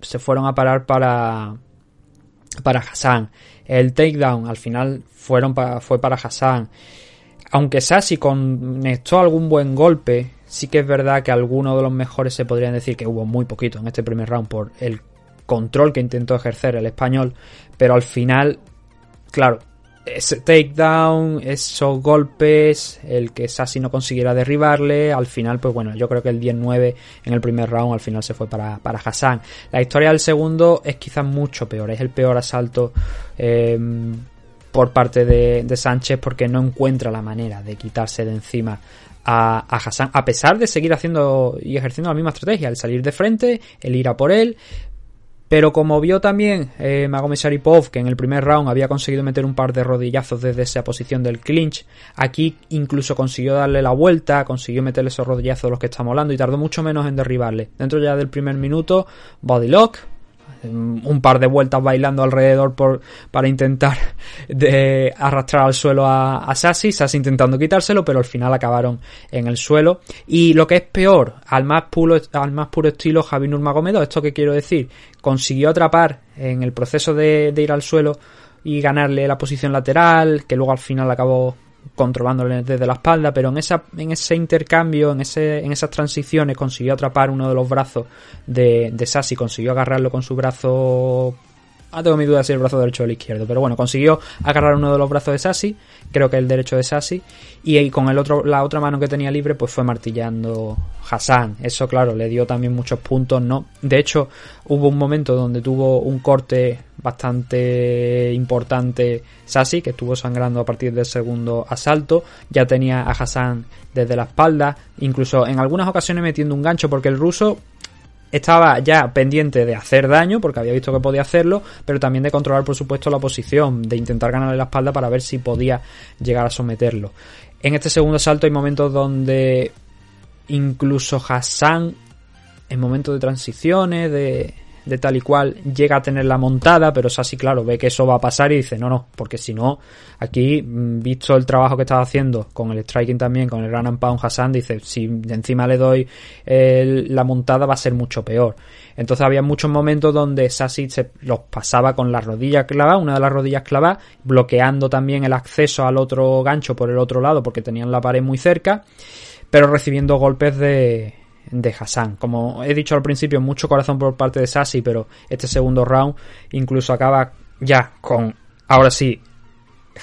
se fueron a parar para para Hassan. El takedown al final fueron fue para Hassan. Aunque Sassi conectó algún buen golpe, sí que es verdad que algunos de los mejores se podrían decir que hubo muy poquito en este primer round por el control que intentó ejercer el español, pero al final, claro, ese takedown, esos golpes, el que Sassi no consiguiera derribarle, al final, pues bueno, yo creo que el 10-9 en el primer round al final se fue para, para Hassan. La historia del segundo es quizás mucho peor, es el peor asalto eh, por parte de, de Sánchez porque no encuentra la manera de quitarse de encima a, a Hassan, a pesar de seguir haciendo y ejerciendo la misma estrategia, el salir de frente, el ir a por él, pero como vio también eh, Magomed Sharipov que en el primer round había conseguido meter un par de rodillazos desde esa posición del clinch, aquí incluso consiguió darle la vuelta, consiguió meterle esos rodillazos de los que estamos hablando y tardó mucho menos en derribarle. Dentro ya del primer minuto, body lock, un par de vueltas bailando alrededor por, para intentar de arrastrar al suelo a, a Sassi intentando quitárselo, pero al final acabaron en el suelo. Y lo que es peor, al más puro, al más puro estilo Javi Nurmagomedov, esto que quiero decir, consiguió atrapar en el proceso de ir al suelo y ganarle la posición lateral, que luego al final acabó controlándole desde la espalda, pero en esa en ese intercambio, en ese en esas transiciones consiguió atrapar uno de los brazos de, de Sassi, consiguió agarrarlo con su brazo Ah, tengo mi duda si el brazo derecho o el izquierdo, pero bueno, consiguió agarrar uno de los brazos de Sassi, creo que el derecho de Sassi, y con el otro, la otra mano que tenía libre, pues fue martillando Hassan. Eso, claro, le dio también muchos puntos, ¿no? De hecho, hubo un momento donde tuvo un corte bastante importante Sassi, que estuvo sangrando a partir del segundo asalto. Ya tenía a Hassan desde la espalda, incluso en algunas ocasiones metiendo un gancho, porque el ruso estaba ya pendiente de hacer daño porque había visto que podía hacerlo, pero también de controlar por supuesto la posición, de intentar ganarle la espalda para ver si podía llegar a someterlo. En este segundo salto hay momentos donde incluso Hassan en momentos de transiciones, de, de tal y cual, llega a tener la montada, pero Sassi, claro, ve que eso va a pasar y dice, no, no, porque si no, aquí, mm, visto el trabajo que estaba haciendo con el striking también, con el run and pound Hassan, dice, si encima le doy la montada va a ser mucho peor. Entonces había muchos momentos donde Sassi se los pasaba con la rodilla clavada, una de las rodillas clavadas, bloqueando también el acceso al otro gancho por el otro lado porque tenían la pared muy cerca, pero recibiendo golpes de, de Hassan. Como he dicho al principio, mucho corazón por parte de Sassi, pero este segundo round incluso acaba ya con, ahora sí,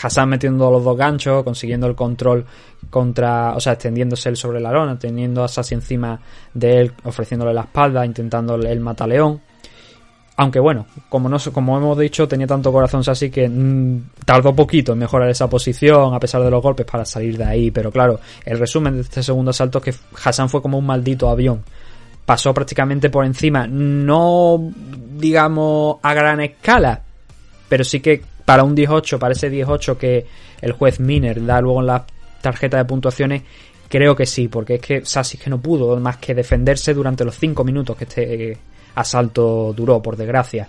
Hassan metiendo los dos ganchos, consiguiendo el control contra, o sea, extendiéndose él sobre la lona, teniendo a Sassi encima de él, ofreciéndole la espalda, intentando el mataleón. Aunque bueno, como no como hemos dicho, tenía tanto corazón Sassi que mm, tardó poquito en mejorar esa posición a pesar de los golpes para salir de ahí. Pero claro, el resumen de este segundo asalto es que Hassan fue como un maldito avión. Pasó prácticamente por encima, no digamos a gran escala, pero sí que para un 18, para ese 18 que el juez Miner da luego en la tarjeta de puntuaciones, creo que sí, porque es que Sassi que no pudo más que defenderse durante los 5 minutos que este asalto duró, por desgracia.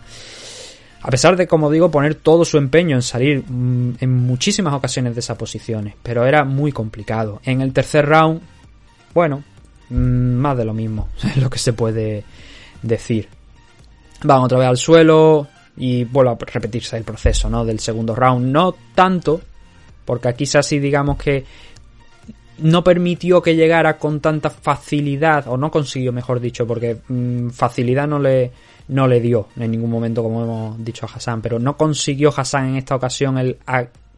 A pesar de, como digo, poner todo su empeño en salir mm, en muchísimas ocasiones de esas posiciones, pero era muy complicado. En el tercer round, bueno, mm, más de lo mismo, es lo que se puede decir. Van otra vez al suelo y vuelve a repetirse el proceso, ¿no? Del segundo round. No tanto, porque aquí sí digamos que no permitió que llegara con tanta facilidad, o no consiguió, mejor dicho, porque mm, facilidad no le, no le dio en ningún momento, como hemos dicho a Hassan, pero no consiguió Hassan en esta ocasión el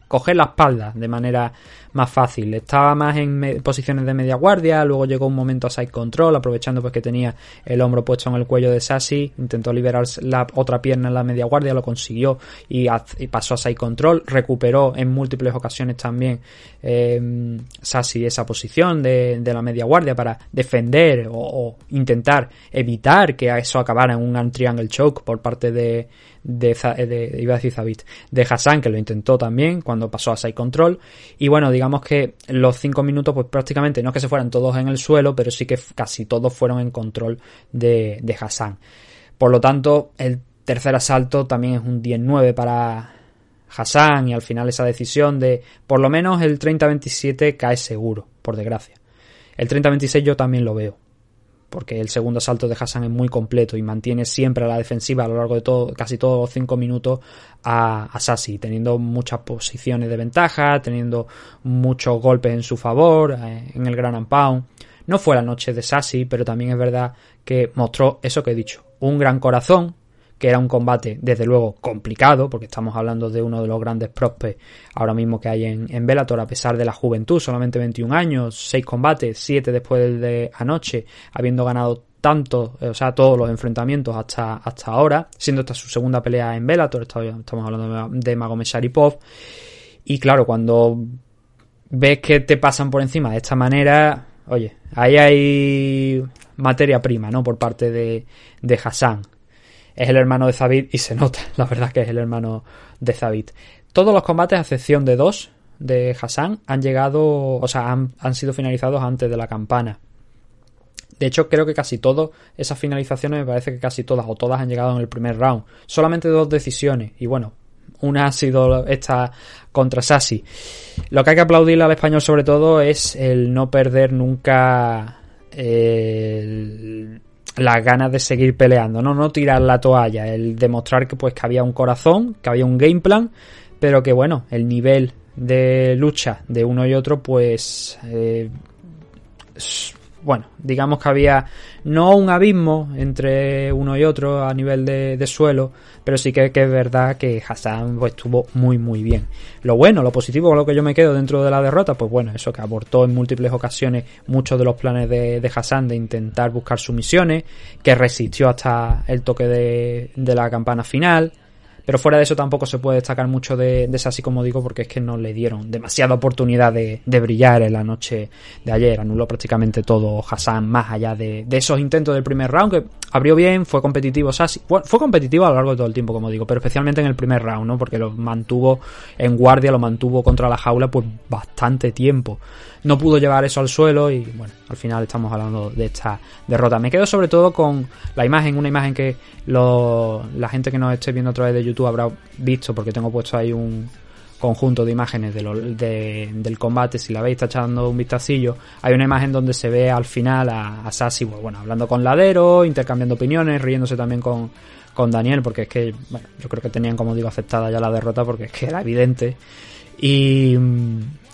coger la espalda de manera más fácil. Estaba más en posiciones de media guardia, luego llegó un momento a side control, aprovechando pues que tenía el hombro puesto en el cuello de Sassy, intentó liberar la otra pierna en la media guardia, lo consiguió y, pasó a side control, recuperó en múltiples ocasiones también eh, Sassy esa posición de, de la media guardia para defender o intentar evitar que eso acabara en un triangle choke por parte de, de, Za- de- de Hassan que lo intentó también cuando pasó a side control. Y bueno digamos que los cinco minutos pues prácticamente no es que se fueran todos en el suelo pero sí que casi todos fueron en control de, de Hassan. Por lo tanto el tercer asalto también es un 10-9 para Hassan y al final esa decisión de por lo menos el 30-27 cae seguro por desgracia. El 30-26 yo también lo veo porque el segundo asalto de Hassan es muy completo y mantiene siempre a la defensiva a lo largo de todo, casi todos los cinco minutos a, a teniendo muchas posiciones de ventaja, teniendo muchos golpes en su favor eh, en el Gran and. No fue la noche de Sassi, pero también es verdad que mostró eso que he dicho, un gran corazón, que era un combate desde luego complicado, porque estamos hablando de uno de los grandes prospects ahora mismo que hay en, en Bellator, a pesar de la juventud, solamente 21 años, 6 combates, 7 después de anoche, habiendo ganado tanto, o sea, todos los enfrentamientos hasta, hasta ahora, siendo esta su segunda pelea en Bellator, estamos hablando de Magomed Sharipov, y claro, cuando ves que te pasan por encima de esta manera, oye, ahí hay materia prima, ¿no? Por parte de, de Hassan. Es el hermano de Zabit y se nota, la verdad que es el hermano de Zabit. Todos los combates, a excepción de dos de Hassan, han llegado, o sea, han, han sido finalizados antes de la campana. De hecho, creo que casi todas esas finalizaciones, me parece que casi todas o todas han llegado en el primer round. Solamente dos decisiones. Y bueno, una ha sido esta contra Sassi. Lo que hay que aplaudirle al español sobre todo es el no perder nunca el- las ganas de seguir peleando, ¿no? No tirar la toalla, el demostrar que pues que había un corazón, que había un game plan, pero que bueno, el nivel de lucha de uno y otro pues eh, bueno, digamos que había no un abismo entre uno y otro a nivel de, suelo, pero sí que, que es verdad que Hassan pues, estuvo muy muy bien. Lo bueno, lo positivo con lo que yo me quedo dentro de la derrota, pues bueno, eso que abortó en múltiples ocasiones muchos de los planes de, de Hassan de intentar buscar sumisiones, que resistió hasta el toque de, de la campana final. Pero fuera de eso tampoco se puede destacar mucho de, de Sassi, como digo, porque es que no le dieron demasiada oportunidad de, brillar en la noche de ayer. Anuló prácticamente todo Hassan, más allá de, esos intentos del primer round, que abrió bien, fue competitivo Sassi. Fue competitivo a lo largo de todo el tiempo, como digo, pero especialmente en el primer round, ¿no? Porque lo mantuvo en guardia, lo mantuvo contra la jaula, pues bastante tiempo. No pudo llevar eso al suelo y, bueno, al final estamos hablando de esta derrota. Me quedo sobre todo con la imagen, una imagen que lo- la gente que nos esté viendo a través de YouTube habrá visto, porque tengo puesto ahí un conjunto de imágenes del combate, si la veis, está echando un vistacillo, hay una imagen donde se ve al final a, a pues, bueno, hablando con Ladero, intercambiando opiniones, riéndose también con, con Daniel, porque es que, bueno, yo creo que tenían, como digo, aceptada ya la derrota, porque es que era evidente. Y,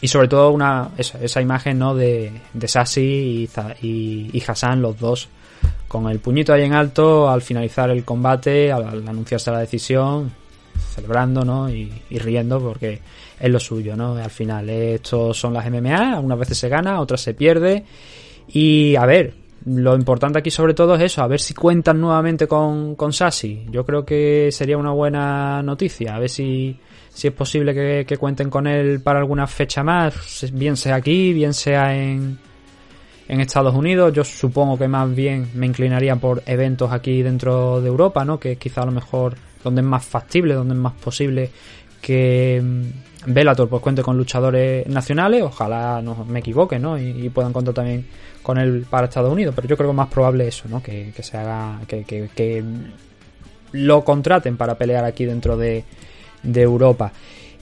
y sobre todo una esa, esa imagen ¿no? de, de Sassi y, y, Hassan, los dos, con el puñito ahí en alto al finalizar el combate, al, anunciarse la decisión, celebrando ¿no? y, riendo porque es lo suyo, ¿no? Al final, estos son las MMA, algunas veces se gana, otras se pierde. Y a ver, lo importante aquí sobre todo es eso, a ver si cuentan nuevamente con, con Sassi. Yo creo que sería una buena noticia, a ver si, si es posible que, cuenten con él para alguna fecha más, bien sea aquí, bien sea en, en Estados Unidos. Yo supongo que más bien me inclinaría por eventos aquí dentro de Europa, ¿no? Que quizá a lo mejor donde es más factible, donde es más posible que mm, Bellator pues cuente con luchadores nacionales. Ojalá no me equivoque, ¿no? Y, y puedan contar también con él para Estados Unidos. Pero yo creo que más probable eso, ¿no? Que, que se haga, que, que, que lo contraten para pelear aquí dentro de, de Europa.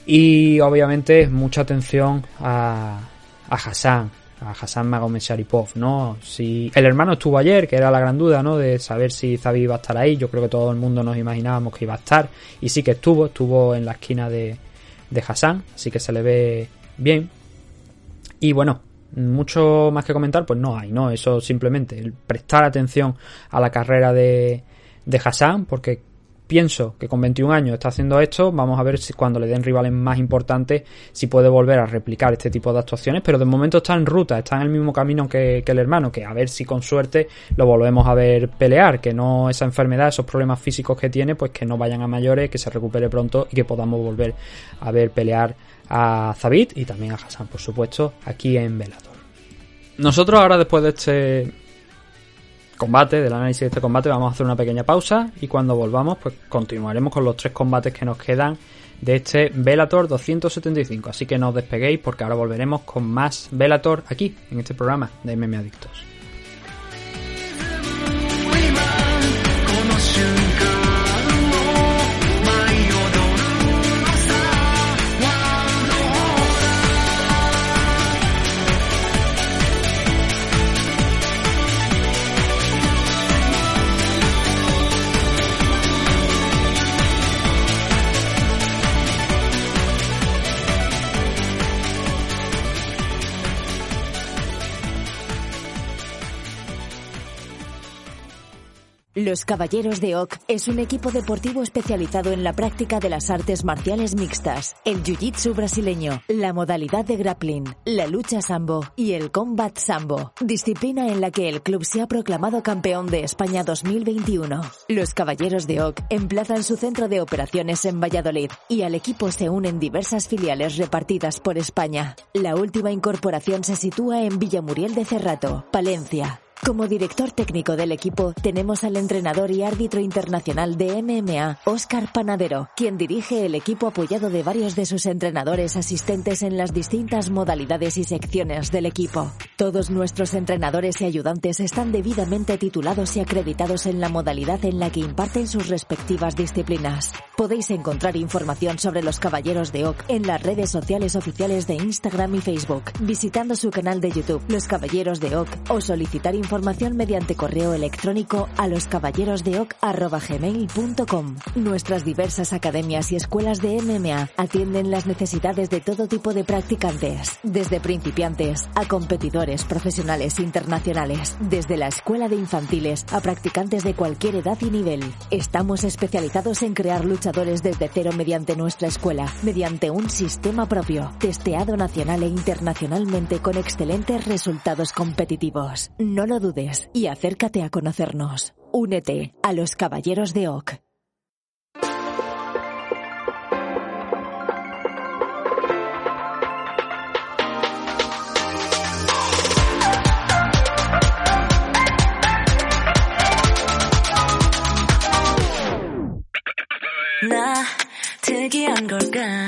Y obviamente mucha atención a, a Hassan, a Hassan Magomed Sharipov, ¿no? Si el hermano estuvo ayer, que era la gran duda, ¿no? De saber si Zabi iba a estar ahí. Yo creo que todo el mundo nos imaginábamos que iba a estar. Y sí que estuvo, estuvo en la esquina de, de Hassan, así que se le ve bien. Y bueno, mucho más que comentar, pues no hay, ¿no? Eso simplemente, el prestar atención a la carrera de, de Hassan, porque pienso que con 21 años está haciendo esto, vamos a ver si cuando le den rivales más importantes, si puede volver a replicar este tipo de actuaciones, pero de momento está en ruta, está en el mismo camino que, el hermano, que a ver si con suerte lo volvemos a ver pelear, que no esa enfermedad, esos problemas físicos que tiene, pues que no vayan a mayores, que se recupere pronto y que podamos volver a ver pelear a Zabit y también a Hassan, por supuesto, aquí en Bellator. Nosotros ahora después de este combate, del análisis de este combate, vamos a hacer una pequeña pausa y cuando volvamos, pues continuaremos con los tres combates que nos quedan de este Velator 275. Así que no os despeguéis porque ahora volveremos con más Velator aquí, en este programa de MM Adictos. Los Caballeros de Oc es un equipo deportivo especializado en la práctica de las artes marciales mixtas, el jiu-jitsu brasileño, la modalidad de grappling, la lucha sambo y el combat sambo, disciplina en la que el club se ha proclamado campeón de España 2021. Los Caballeros de Oc emplazan su centro de operaciones en Valladolid y al equipo se unen diversas filiales repartidas por España. La última incorporación se sitúa en Villamuriel de Cerrato, Palencia. Como director técnico del equipo tenemos al entrenador y árbitro internacional de MMA, Óscar Panadero, quien dirige el equipo apoyado de varios de sus entrenadores asistentes en las distintas modalidades y secciones del equipo. Todos nuestros entrenadores y ayudantes están debidamente titulados y acreditados en la modalidad en la que imparten sus respectivas disciplinas. Podéis encontrar información sobre los Caballeros de Oc en las redes sociales oficiales de Instagram y Facebook, visitando su canal de YouTube, Los Caballeros de Oc, o solicitar información mediante correo electrónico a loscaballerosdeoc.gmail.com. Nuestras diversas academias y escuelas de MMA atienden las necesidades de todo tipo de practicantes, desde principiantes a competidores profesionales internacionales, desde la escuela de infantiles a practicantes de cualquier edad y nivel. Estamos especializados en crear luchadores desde cero mediante nuestra escuela, mediante un sistema propio, testeado nacional e internacionalmente con excelentes resultados competitivos. No lo dudes y acércate a conocernos. Únete a los Caballeros de Oc. 나 특이한 걸까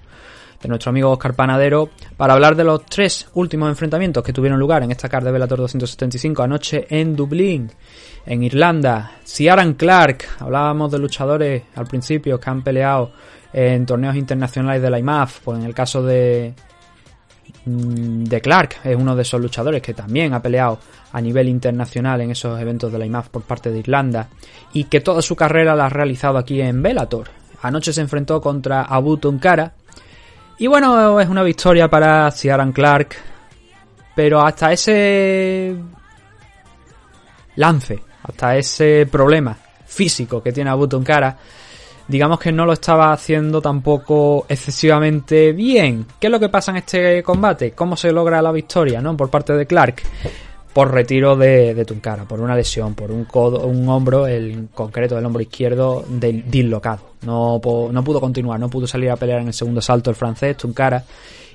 de nuestro amigo Oscar Panadero, para hablar de los tres últimos enfrentamientos que tuvieron lugar en esta card de Bellator 275 anoche en Dublín, en Irlanda. Ciaran Clark, hablábamos de luchadores al principio que han peleado en torneos internacionales de la IMAF, pues en el caso de, mm, de Clark es uno de esos luchadores que también ha peleado a nivel internacional en esos eventos de la IMAF por parte de Irlanda y que toda su carrera la ha realizado aquí en Bellator. Anoche se enfrentó contra Abu Tunkara y bueno, es una victoria para Ciaran Clark, pero hasta ese lance, hasta ese problema físico que tiene Abu Tunkara, digamos que no lo estaba haciendo tampoco excesivamente bien. ¿Qué es lo que pasa en este combate? ¿Cómo se logra la victoria, no? Por parte de Clark. Por retiro de, de Tunkara, por una lesión, por un codo, un hombro, el concreto el hombro izquierdo del dislocado. No, no pudo continuar, no pudo salir a pelear en el segundo salto el francés, Tunkara.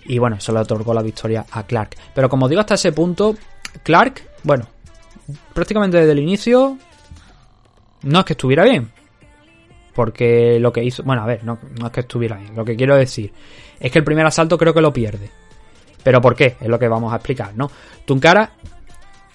Y bueno, eso le otorgó la victoria a Clark. Pero como digo, hasta ese punto, Clark, bueno, prácticamente desde el inicio, no es que estuviera bien. Porque lo que hizo. Bueno, a ver, no, no es que estuviera bien. Lo que quiero decir es que el primer asalto creo que lo pierde. ¿Pero por qué? Es lo que vamos a explicar, ¿no? Tunkara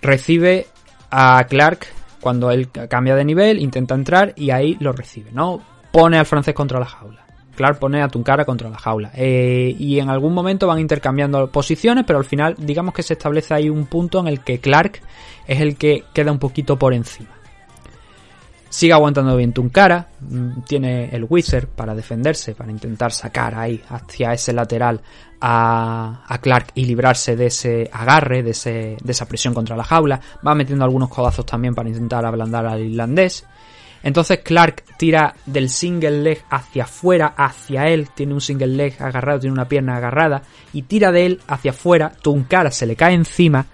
recibe a Clark cuando él cambia de nivel, intenta entrar y ahí lo recibe, ¿no? Pone al francés contra la jaula. Clark pone a Tunkara contra la jaula. Eh, y en algún momento van intercambiando posiciones, pero al final digamos que se establece ahí un punto en el que Clark es el que queda un poquito por encima. Sigue aguantando bien Tunkara, mm, tiene el Wizard para defenderse, para intentar sacar ahí hacia ese lateral a, a Clark y librarse de ese agarre, de, ese, de esa presión contra la jaula. Va metiendo algunos codazos también para intentar ablandar al irlandés. Entonces Clark tira del single leg hacia afuera, hacia él, tiene un single leg agarrado, tiene una pierna agarrada, y tira de él hacia afuera, Tunkara se le cae encima.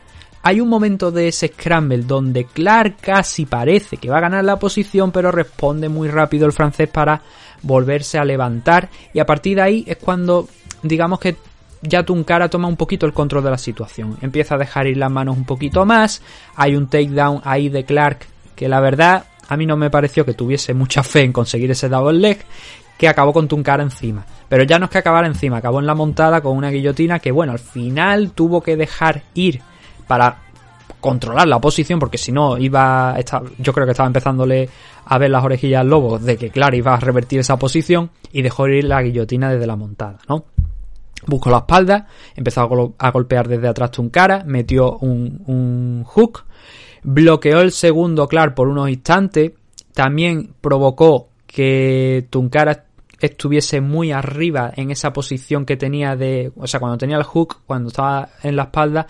Hay un momento de ese scramble donde Clark casi parece que va a ganar la posición, pero responde muy rápido el francés para volverse a levantar, y a partir de ahí es cuando, digamos que ya Tunkara toma un poquito el control de la situación. Empieza a dejar ir las manos un poquito más. Hay un takedown ahí de Clark que la verdad a mí no me pareció que tuviese mucha fe en conseguir ese double leg que acabó con Tunkara encima. Pero ya no es que acabara encima, acabó en la montada con una guillotina que bueno, al final tuvo que dejar ir para controlar la posición porque si no iba yo creo que estaba empezándole a ver las orejillas al lobo de que claro iba a revertir esa posición y dejó ir la guillotina desde la montada, ¿no? Buscó la espalda, empezó a, gol- a golpear desde atrás Tunkara, metió un, hook, bloqueó el segundo Clark por unos instantes, también provocó que Tunkara estuviese muy arriba en esa posición que tenía de, o sea, cuando tenía el hook, cuando estaba en la espalda,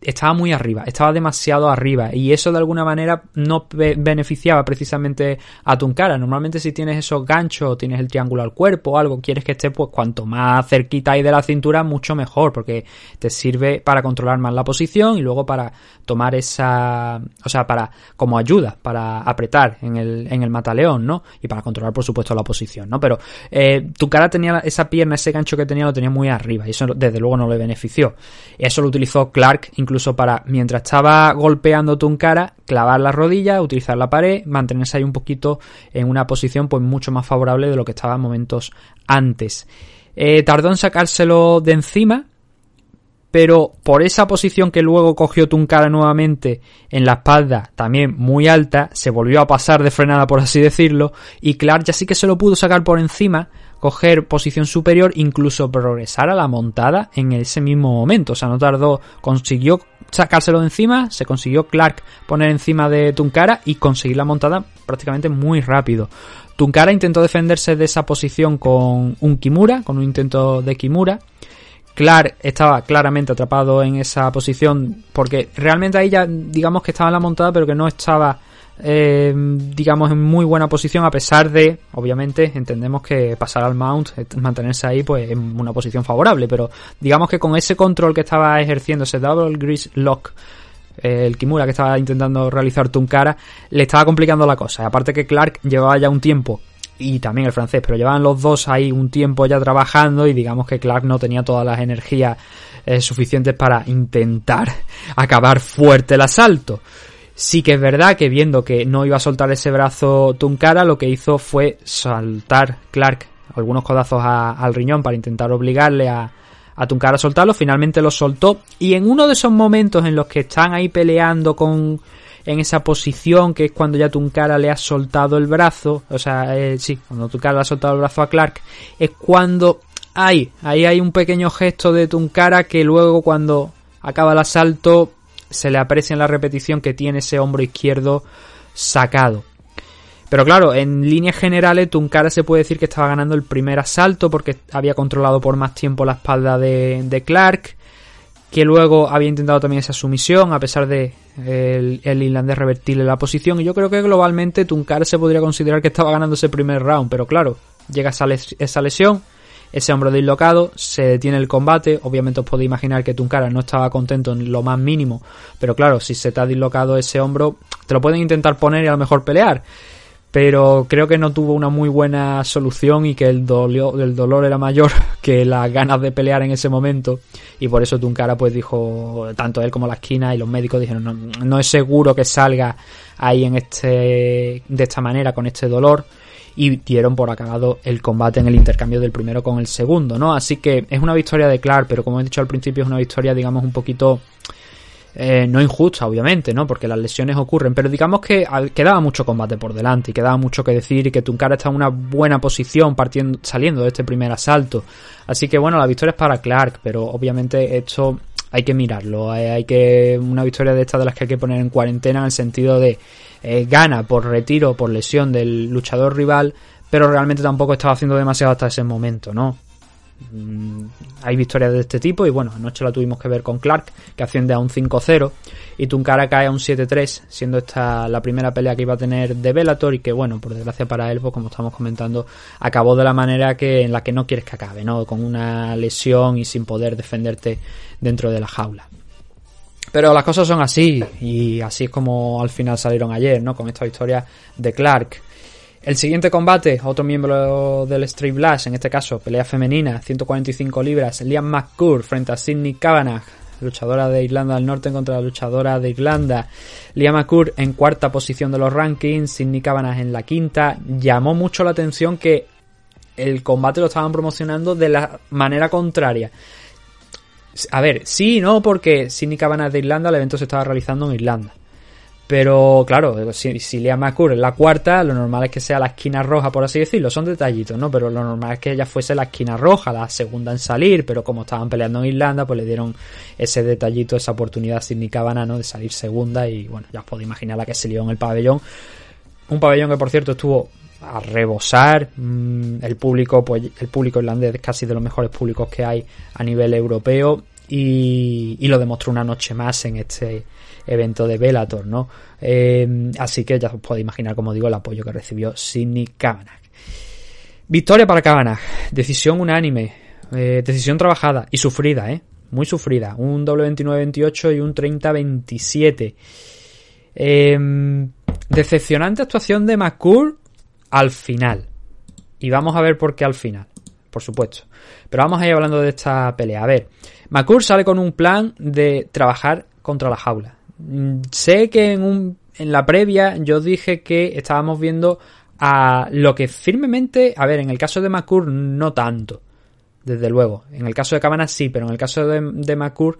estaba muy arriba, estaba demasiado arriba y eso de alguna manera no be- beneficiaba precisamente a Tunkara. Normalmente si tienes esos ganchos, tienes el triángulo al cuerpo o algo, quieres que esté pues cuanto más cerquita ahí de la cintura, mucho mejor, porque te sirve para controlar más la posición y luego para tomar esa, o sea, para como ayuda, para apretar en el, en el mataleón, ¿no? Y para controlar por supuesto la posición, ¿no? Pero eh, Tunkara tenía esa pierna, ese gancho que tenía lo tenía muy arriba y eso desde luego no le benefició. Eso lo utilizó Clark incluso para, mientras estaba golpeando Tunkara, clavar la rodilla, utilizar la pared, mantenerse ahí un poquito en una posición pues mucho más favorable de lo que estaba momentos antes. Eh, tardó en sacárselo de encima, pero por esa posición que luego cogió Tunkara nuevamente en la espalda, también muy alta, se volvió a pasar de frenada por así decirlo, y Clark ya sí que se lo pudo sacar por encima, coger posición superior, incluso progresar a la montada en ese mismo momento, o sea, no tardó, consiguió sacárselo de encima, se consiguió Clark poner encima de Tunkara y conseguir la montada prácticamente muy rápido. Tunkara intentó defenderse de esa posición con un Kimura, con un intento de Kimura, Clark estaba claramente atrapado en esa posición porque realmente ahí ya digamos que estaba en la montada pero que no estaba eh, digamos en muy buena posición a pesar de obviamente entendemos que pasar al mount eh, mantenerse ahí pues en una posición favorable pero digamos que con ese control que estaba ejerciendo ese double grease lock eh, el Kimura que estaba intentando realizar Tunkara le estaba complicando la cosa aparte que Clark llevaba ya un tiempo y también el francés, pero llevaban los dos ahí un tiempo ya trabajando y digamos que Clark no tenía todas las energías suficientes para intentar acabar fuerte el asalto. Sí que es verdad que viendo que no iba a soltar ese brazo Tunkara, lo que hizo fue saltar Clark algunos codazos al riñón para intentar obligarle a, a Tunkara a soltarlo. Finalmente lo soltó y en uno de esos momentos en los que están ahí peleando con en esa posición que es cuando ya Tunkara le ha soltado el brazo, o sea, eh, sí, cuando Tunkara le ha soltado el brazo a Clark, es cuando hay, ahí hay un pequeño gesto de Tunkara que luego cuando acaba el asalto se le aprecia en la repetición que tiene ese hombro izquierdo sacado. Pero claro, en líneas generales, Tunkara se puede decir que estaba ganando el primer asalto porque había controlado por más tiempo la espalda de, de Clark, que luego había intentado también esa sumisión a pesar de el, el irlandés revertirle la posición. Y yo creo que globalmente Tunkara se podría considerar que estaba ganando ese primer round, pero claro, llega esa, les- esa lesión, ese hombro dislocado, se detiene el combate. Obviamente os podéis imaginar que Tunkara no estaba contento en lo más mínimo, pero claro, si se te ha dislocado ese hombro, te lo pueden intentar poner y a lo mejor pelear. Pero creo que no tuvo una muy buena solución y que el, dolor era mayor que las ganas de pelear en ese momento. Y por eso Tunkara pues dijo, tanto él como la esquina y los médicos dijeron, no, no es seguro que salga ahí en este, de esta manera, con este dolor y dieron por acabado el combate en el intercambio del primero con el segundo, ¿no? Así que es una victoria de Clark, pero como he dicho al principio es una victoria, digamos, un poquito eh, no injusta, obviamente, ¿no? Porque las lesiones ocurren, pero digamos que quedaba mucho combate por delante y quedaba mucho que decir y que Tunkara está en una buena posición partiendo, saliendo de este primer asalto. Así que bueno, la victoria es para Clark, pero obviamente esto hay que mirarlo. Hay, hay que una victoria de estas de las que hay que poner en cuarentena en el sentido de eh, gana por retiro, por lesión del luchador rival, pero realmente tampoco estaba haciendo demasiado hasta ese momento, ¿no? Mm, hay victorias de este tipo y bueno, anoche la tuvimos que ver con Clark que asciende a un 5-0 y Tunkara cae a un 7-3 siendo esta la primera pelea que iba a tener de Bellator y que bueno, por desgracia para él, pues como estamos comentando, acabó de la manera que en la que no quieres que acabe, ¿no? Con una lesión y sin poder defenderte dentro de la jaula. Pero las cosas son así y así es como al final salieron ayer, ¿no? Con esta victoria de Clark. El siguiente combate, otro miembro del Street Blast, en este caso pelea femenina, 145 libras, Liam McCourt frente a Sidney Kavanagh, luchadora de Irlanda del Norte contra la luchadora de Irlanda. Liam McCourt en cuarta posición de los rankings, Sidney Kavanagh en la quinta. Llamó mucho la atención que el combate lo estaban promocionando de la manera contraria. A ver, sí y no, porque Sidney Kavanagh es de Irlanda, el evento se estaba realizando en Irlanda. Pero claro, si, si Liam McCourt es la cuarta, lo normal es que sea la esquina roja, por así decirlo. Son detallitos, ¿no? Pero lo normal es que ella fuese la esquina roja, la segunda en salir. Pero como estaban peleando en Irlanda, pues le dieron ese detallito, esa oportunidad a Sidney Kavanagh, ¿no? De salir segunda. Y bueno, ya os podéis imaginar la que se lió en el pabellón. Un pabellón que, por cierto, estuvo a rebosar. Mm, El público, pues el público irlandés es casi de los mejores públicos que hay a nivel europeo. Y, y lo demostró una noche más en este evento de Bellator, ¿no? Eh, así que ya os podéis imaginar, como digo, el apoyo que recibió Sidney Kavanagh. Victoria para Kavanagh, decisión unánime, eh, decisión trabajada y sufrida, ¿eh? Muy sufrida, un doble 29-28 y un 30-27. Eh, decepcionante actuación de McCool al final. Y vamos a ver por qué al final, por supuesto. Pero vamos a ir hablando de esta pelea. A ver, McCool sale con un plan de trabajar contra la jaula. Mm, Sé que en, un, en la previa yo dije que estábamos viendo a lo que firmemente, a ver, en el caso de McCool no tanto, desde luego. En el caso de Cabana sí, pero en el caso de, de McCool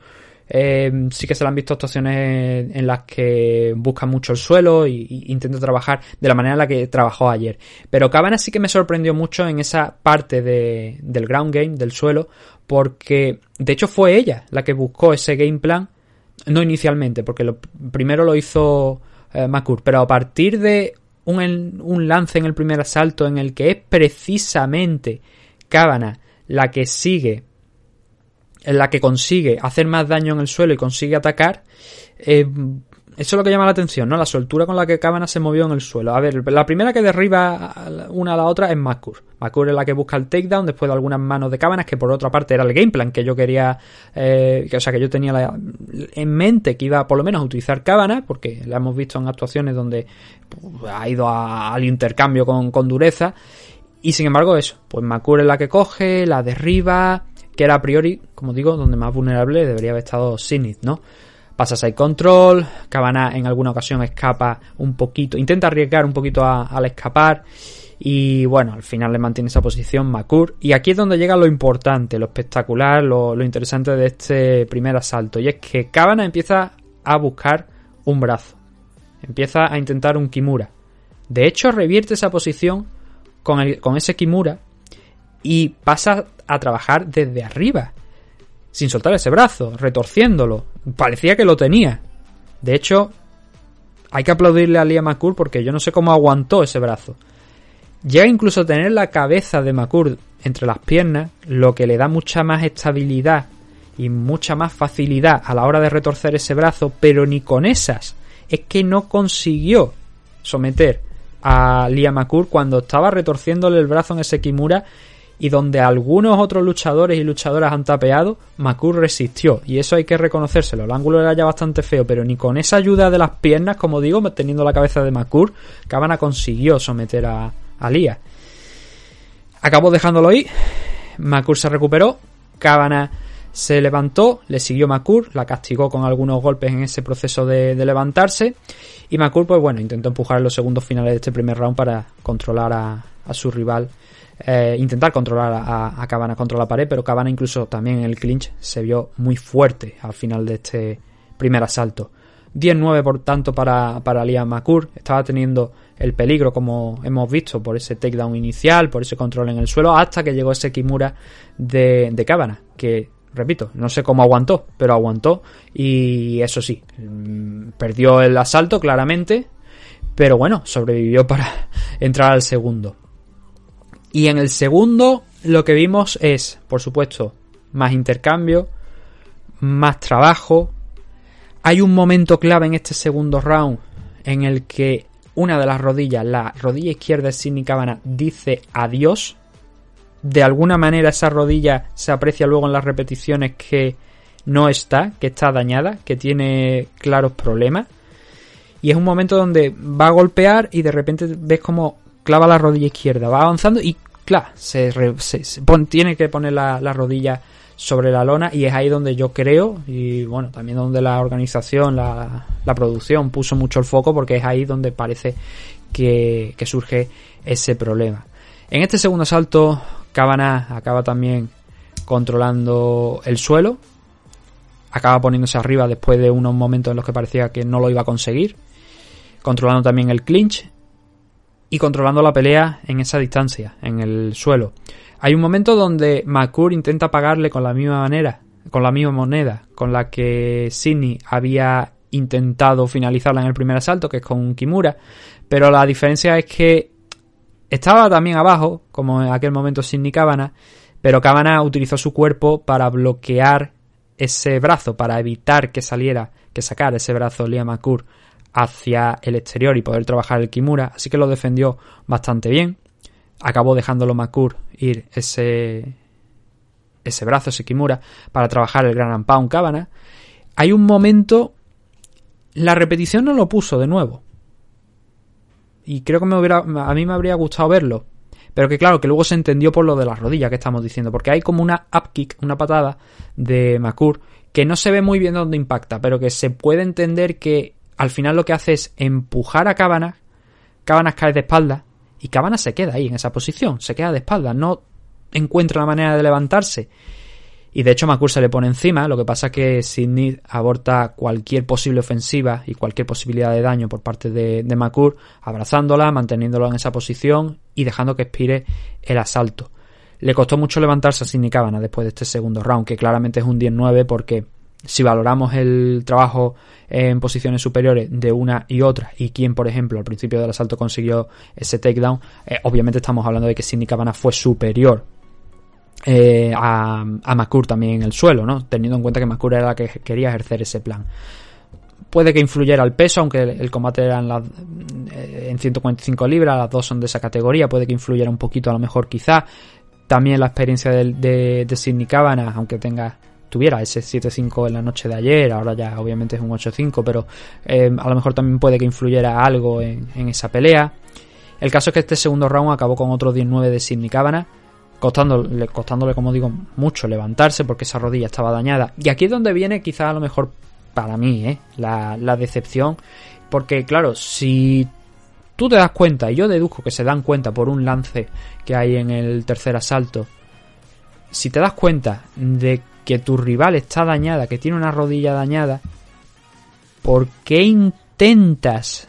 eh, sí que se le han visto actuaciones en las que busca mucho el suelo y intenta trabajar de la manera en la que trabajó ayer. Pero Cabana sí que me sorprendió mucho en esa parte de, del ground game, del suelo, porque de hecho fue ella la que buscó ese game plan, no inicialmente, porque lo, primero lo hizo eh, pero a partir de un, un lance en el primer asalto en el que es precisamente Cabana la que sigue en la que consigue hacer más daño en el suelo y consigue atacar, eh, eso es lo que llama la atención, ¿no? La soltura con la que Cabana se movió en el suelo. A ver, la primera que derriba una a la otra es Makur. Makur es la que busca el takedown después de algunas manos de Cabanas, que por otra parte era el game plan que yo quería, eh, que, o sea, que yo tenía en mente que iba por lo menos a utilizar Cabana, porque la hemos visto en actuaciones donde pues, ha ido al intercambio con, con dureza. Y sin embargo, eso, pues Makur es la que coge, la derriba, que era a priori, como digo, donde más vulnerable debería haber estado Sinith, ¿no? Pasa side control, Cabana en alguna ocasión escapa un poquito, intenta arriesgar un poquito al escapar y bueno, al final le mantiene esa posición Makur y aquí es donde llega lo importante, lo espectacular, lo, interesante de este primer asalto y es que Cabana empieza a buscar un brazo, empieza a intentar un Kimura. De hecho, revierte esa posición con ese Kimura y pasa a trabajar desde arriba, sin soltar ese brazo, retorciéndolo. Parecía que lo tenía. De hecho, hay que aplaudirle a Liam McCool porque yo no sé cómo aguantó ese brazo. Llega incluso a tener la cabeza de McCool entre las piernas, lo que le da mucha más estabilidad y mucha más facilidad a la hora de retorcer ese brazo, pero ni con esas. Es que no consiguió someter a Liam McCool cuando estaba retorciéndole el brazo en ese Kimura y donde algunos otros luchadores y luchadoras han tapeado, McCool resistió. Y eso hay que reconocérselo. El ángulo era ya bastante feo, pero ni con esa ayuda de las piernas, como digo, teniendo la cabeza de McCool, Cabana consiguió someter a, a Lía. Acabó dejándolo ahí. McCool se recuperó. Cabana se levantó, le siguió McCool, la castigó con algunos golpes en ese proceso de, de levantarse. Y McCool, pues bueno, intentó empujar en los segundos finales de este primer round para controlar a, a su rival. Eh, intentar controlar a, a Cabana contra la pared, pero Cabana incluso también en el clinch se vio muy fuerte al final de este primer asalto. 10-9 por tanto para, para Liam McCool. Estaba teniendo el peligro, como hemos visto, por ese takedown inicial, por ese control en el suelo, hasta que llegó ese Kimura de, de Cabana, que, repito, no sé cómo aguantó, pero aguantó. Y eso sí, mm, perdió el asalto claramente, pero bueno, sobrevivió para entrar al segundo. Y en el segundo lo que vimos es, por supuesto, más intercambio, más trabajo. Hay un momento clave en este segundo round en el que una de las rodillas, la rodilla izquierda de Sidney Cabana, dice adiós. De alguna manera esa rodilla se aprecia luego en las repeticiones que no está, que está dañada, que tiene claros problemas. Y es un momento donde va a golpear y de repente ves como clava la rodilla izquierda, va avanzando y claro, se, tiene que poner la, la rodilla sobre la lona y es ahí donde yo creo y bueno, también donde la organización, la, producción puso mucho el foco porque es ahí donde parece que, surge ese problema. En este segundo asalto, Cabana acaba también controlando el suelo, acaba poniéndose arriba después de unos momentos en los que parecía que no lo iba a conseguir, controlando también el clinch y controlando la pelea en esa distancia, en el suelo. Hay un momento donde Makur intenta pagarle con la misma manera, con la misma moneda con la que Sidney había intentado finalizarla en el primer asalto, que es con Kimura, pero la diferencia es que estaba también abajo, como en aquel momento Sidney Cabana, pero Cabana utilizó su cuerpo para bloquear ese brazo, para evitar que saliera, que sacara ese brazo Liam Makur hacia el exterior y poder trabajar el Kimura, así que lo defendió bastante bien. Acabó dejándolo Makur ir ese ese brazo, ese Kimura, para trabajar el Gran Pound Cabana. Hay un momento la repetición no lo puso de nuevo. Y creo que me hubiera, a mí me habría gustado verlo. Pero que claro, que luego se entendió por lo de las rodillas que estamos diciendo. Porque hay como una up kick, una patada de Makur, que no se ve muy bien dónde impacta, pero que se puede entender que al final lo que hace es empujar a Cabanas. Cabanas cae de espalda. Y Cabanas se queda ahí en esa posición. Se queda de espalda. No encuentra la manera de levantarse. Y de hecho Makur se le pone encima, lo que pasa es que Sidney aborta cualquier posible ofensiva y cualquier posibilidad de daño por parte de, de Makur, abrazándola, manteniéndola en esa posición y dejando que expire el asalto. Le costó mucho levantarse a Sidney Cabana después de este segundo round, que claramente es un 10-9 porque si valoramos el trabajo en posiciones superiores de una y otra y quién, por ejemplo, al principio del asalto consiguió ese takedown, eh, obviamente estamos hablando de que Sidney Cabana fue superior eh, a, a también en el suelo, ¿no? Teniendo en cuenta que Makur era la que quería ejercer ese plan. Puede que influyera el peso, aunque el, combate era en, la- eh, en 145 libras, las dos son de esa categoría, puede que influyera un poquito a lo mejor quizá. También la experiencia de, de Sidney Cabana, aunque tenga tuviera ese 7-5 en la noche de ayer, ahora ya obviamente es un 8-5, pero eh, a lo mejor también puede que influyera algo en, esa pelea. El caso es que este segundo round acabó con otro 19 de Sidney Cabana, costándole, costándole, como digo, mucho levantarse porque esa rodilla estaba dañada. Y aquí es donde viene quizás a lo mejor para mí ¿eh? la, la decepción, porque claro, si tú te das cuenta, y yo deduzco que se dan cuenta por un lance que hay en el tercer asalto, si te das cuenta de que tu rival está dañada, que tiene una rodilla dañada, ¿por qué intentas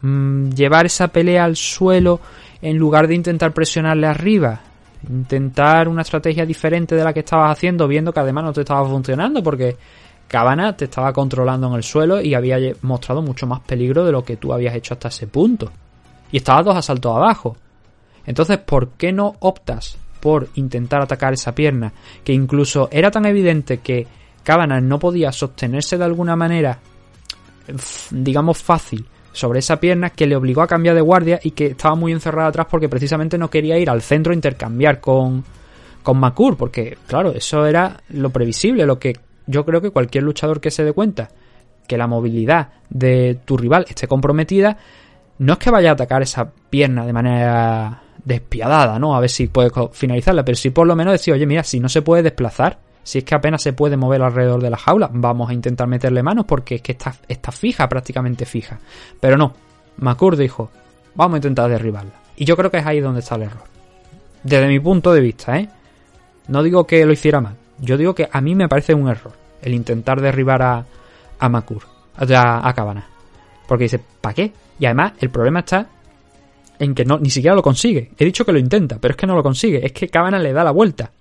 mm, llevar esa pelea al suelo en lugar de intentar presionarle arriba? Intentar una estrategia diferente de la que estabas haciendo, viendo que además no te estaba funcionando, porque Cabana te estaba controlando en el suelo y había mostrado mucho más peligro de lo que tú habías hecho hasta ese punto. Y estabas dos asaltos abajo. Entonces, ¿por qué no optas por intentar atacar esa pierna? Que incluso era tan evidente que Cabana no podía sostenerse de alguna manera, digamos fácil, sobre esa pierna que le obligó a cambiar de guardia y que estaba muy encerrada atrás porque precisamente no quería ir al centro a intercambiar con, con Makur, porque claro, eso era lo previsible, lo que yo creo que cualquier luchador que se dé cuenta que la movilidad de tu rival esté comprometida, no es que vaya a atacar esa pierna de manera despiadada, ¿no? A ver si puede co- finalizarla, pero sí por lo menos decir, oye, mira, si no se puede desplazar, si es que apenas se puede mover alrededor de la jaula, vamos a intentar meterle manos porque es que está, está fija, prácticamente fija. Pero no, Makur dijo, vamos a intentar derribarla. Y yo creo que es ahí donde está el error. Desde mi punto de vista, ¿eh? No digo que lo hiciera mal, yo digo que a mí me parece un error el intentar derribar a, a Makur, sea, a Cabana. Porque dice, ¿para qué? Y además, el problema está en que no, ni siquiera lo consigue. He dicho que lo intenta, pero es que no lo consigue. Es que Cabana le da la vuelta.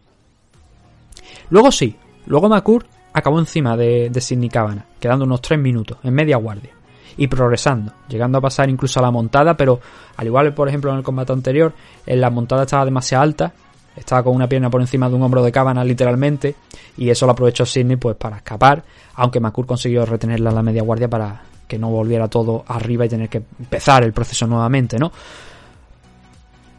Luego sí, luego Makur acabó encima de, de Sidney Cabana, quedando unos 3 minutos, en media guardia. Y progresando, llegando a pasar incluso a la montada, pero al igual, por ejemplo, en el combate anterior, en la montada estaba demasiado alta, estaba con una pierna por encima de un hombro de Cabana, literalmente, y eso lo aprovechó Sidney pues para escapar, aunque Makur consiguió retenerla en la media guardia para que no volviera todo arriba y tener que empezar el proceso nuevamente, ¿no?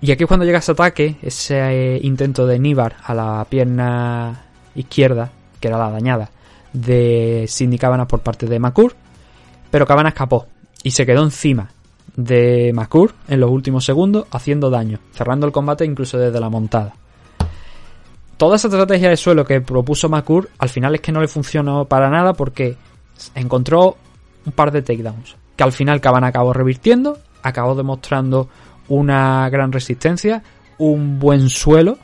Y aquí es cuando llega ese ataque, ese eh, intento de Nibar a la pierna izquierda, que era la dañada, de Sidney Cabana por parte de Makur, pero Cabana escapó y se quedó encima de Makur en los últimos segundos, haciendo daño, cerrando el combate incluso desde la montada. Toda esa estrategia de suelo que propuso Makur, al final es que no le funcionó para nada porque encontró un par de takedowns, que al final Cabana acabó revirtiendo, acabó demostrando una gran resistencia, un buen suelo,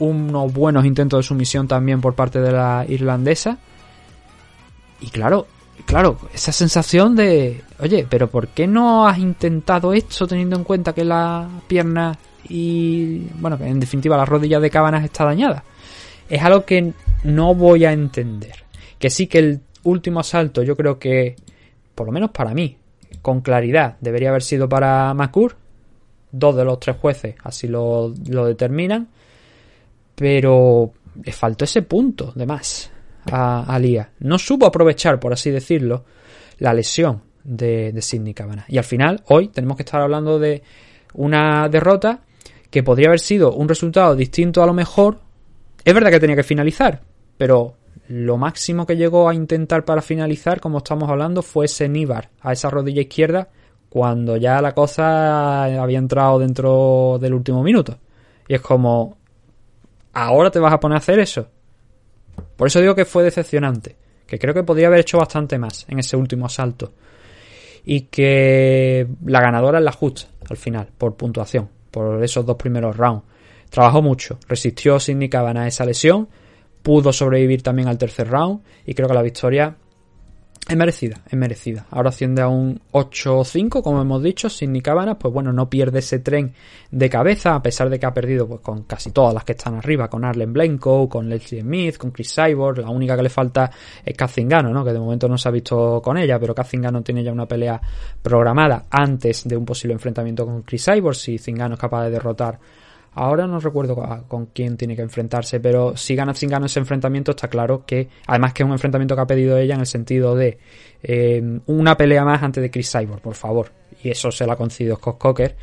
unos buenos intentos de sumisión también por parte de la irlandesa. Y claro, claro, esa sensación de, oye, pero ¿por qué no has intentado esto teniendo en cuenta que la pierna y, bueno, que en definitiva la rodilla de Cabanas está dañada? Es algo que no voy a entender. Que sí que el último asalto yo creo que, por lo menos para mí, con claridad, debería haber sido para Makur. Dos de los tres jueces así lo, lo determinan. Pero le faltó ese punto de más a, a Lía. No supo aprovechar, por así decirlo, la lesión de, de Sidney Cabana. Y al final, hoy, tenemos que estar hablando de una derrota que podría haber sido un resultado distinto a lo mejor. Es verdad que tenía que finalizar, pero lo máximo que llegó a intentar para finalizar, como estamos hablando, fue ese Níbar a esa rodilla izquierda cuando ya la cosa había entrado dentro del último minuto. Y es como, ¿ahora te vas a poner a hacer eso? Por eso digo que fue decepcionante. Que creo que podría haber hecho bastante más en ese último asalto. Y que la ganadora es la justa al final, por puntuación, por esos dos primeros rounds. Trabajó mucho, resistió Sidney Cabana a esa lesión, pudo sobrevivir también al tercer round y creo que la victoria es merecida, es merecida. Ahora asciende a un 8-5, como hemos dicho, Sidney Cabanas, pues bueno, no pierde ese tren de cabeza, a pesar de que ha perdido pues con casi todas las que están arriba, con Arlen Blenko, con Leslie Smith, con Chris Cyborg, la única que le falta es Kazingano, ¿no? Que de momento no se ha visto con ella, pero Kazingano tiene ya una pelea programada antes de un posible enfrentamiento con Chris Cyborg, si Zingano es capaz de derrotar Ahora no recuerdo con quién tiene que enfrentarse, pero si gana Zingano ese enfrentamiento está claro que, además que es un enfrentamiento que ha pedido ella en el sentido de eh, una pelea más antes de Chris Cyborg, por favor. Y eso se la ha concedido Scott Coker.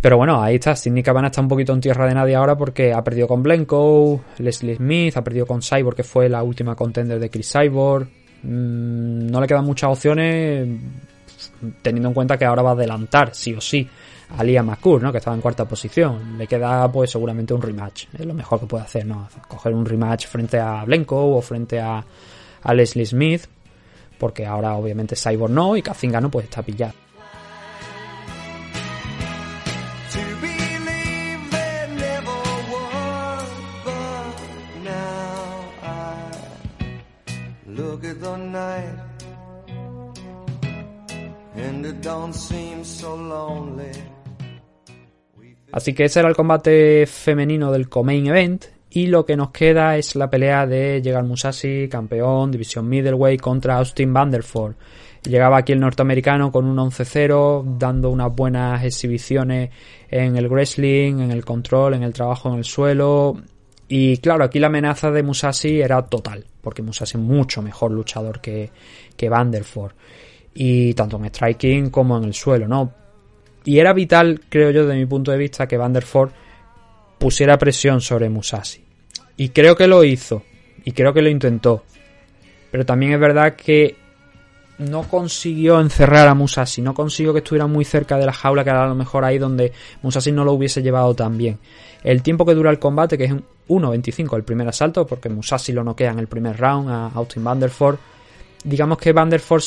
Pero bueno, ahí está. Sidney Cabana está un poquito en tierra de nadie ahora porque ha perdido con Blenko, Leslie Smith, ha perdido con Cyborg, que fue la última contender de Chris Cyborg. Mm, no le quedan muchas opciones teniendo en cuenta que ahora va a adelantar, sí o sí, a Lia McCool, ¿no? Que estaba en cuarta posición. Le queda, pues, seguramente un rematch. Es lo mejor que puede hacer, ¿no? Coger un rematch frente a Blenko o frente a, a Leslie Smith. Porque ahora, obviamente, Cyborg no y Kazingano, pues, está pillado. And it don't seem so lonely. Así que ese era el combate femenino del Co-Main Event. Y lo que nos queda es la pelea de Llegar Musashi, campeón, división middleweight, contra Austin Vanderford. Llegaba aquí el norteamericano con un 11-0, dando unas buenas exhibiciones en el wrestling, en el control, en el trabajo en el suelo. Y claro, aquí la amenaza de Musashi era total, porque Musashi es mucho mejor luchador que, que Vanderford. Y tanto en striking como en el suelo, ¿no? Y era vital, creo yo, desde mi punto de vista, que Vanderford pusiera presión sobre Musashi. Y creo que lo hizo. Y creo que lo intentó. Pero también es verdad que no consiguió encerrar a Musashi. No consiguió que estuviera muy cerca de la jaula, que era a lo mejor ahí donde Musashi no lo hubiese llevado tan bien. El tiempo que dura el combate, que es un 1.25 el primer asalto, porque Musashi lo noquea en el primer round a Austin Vanderford. Digamos que Vanderford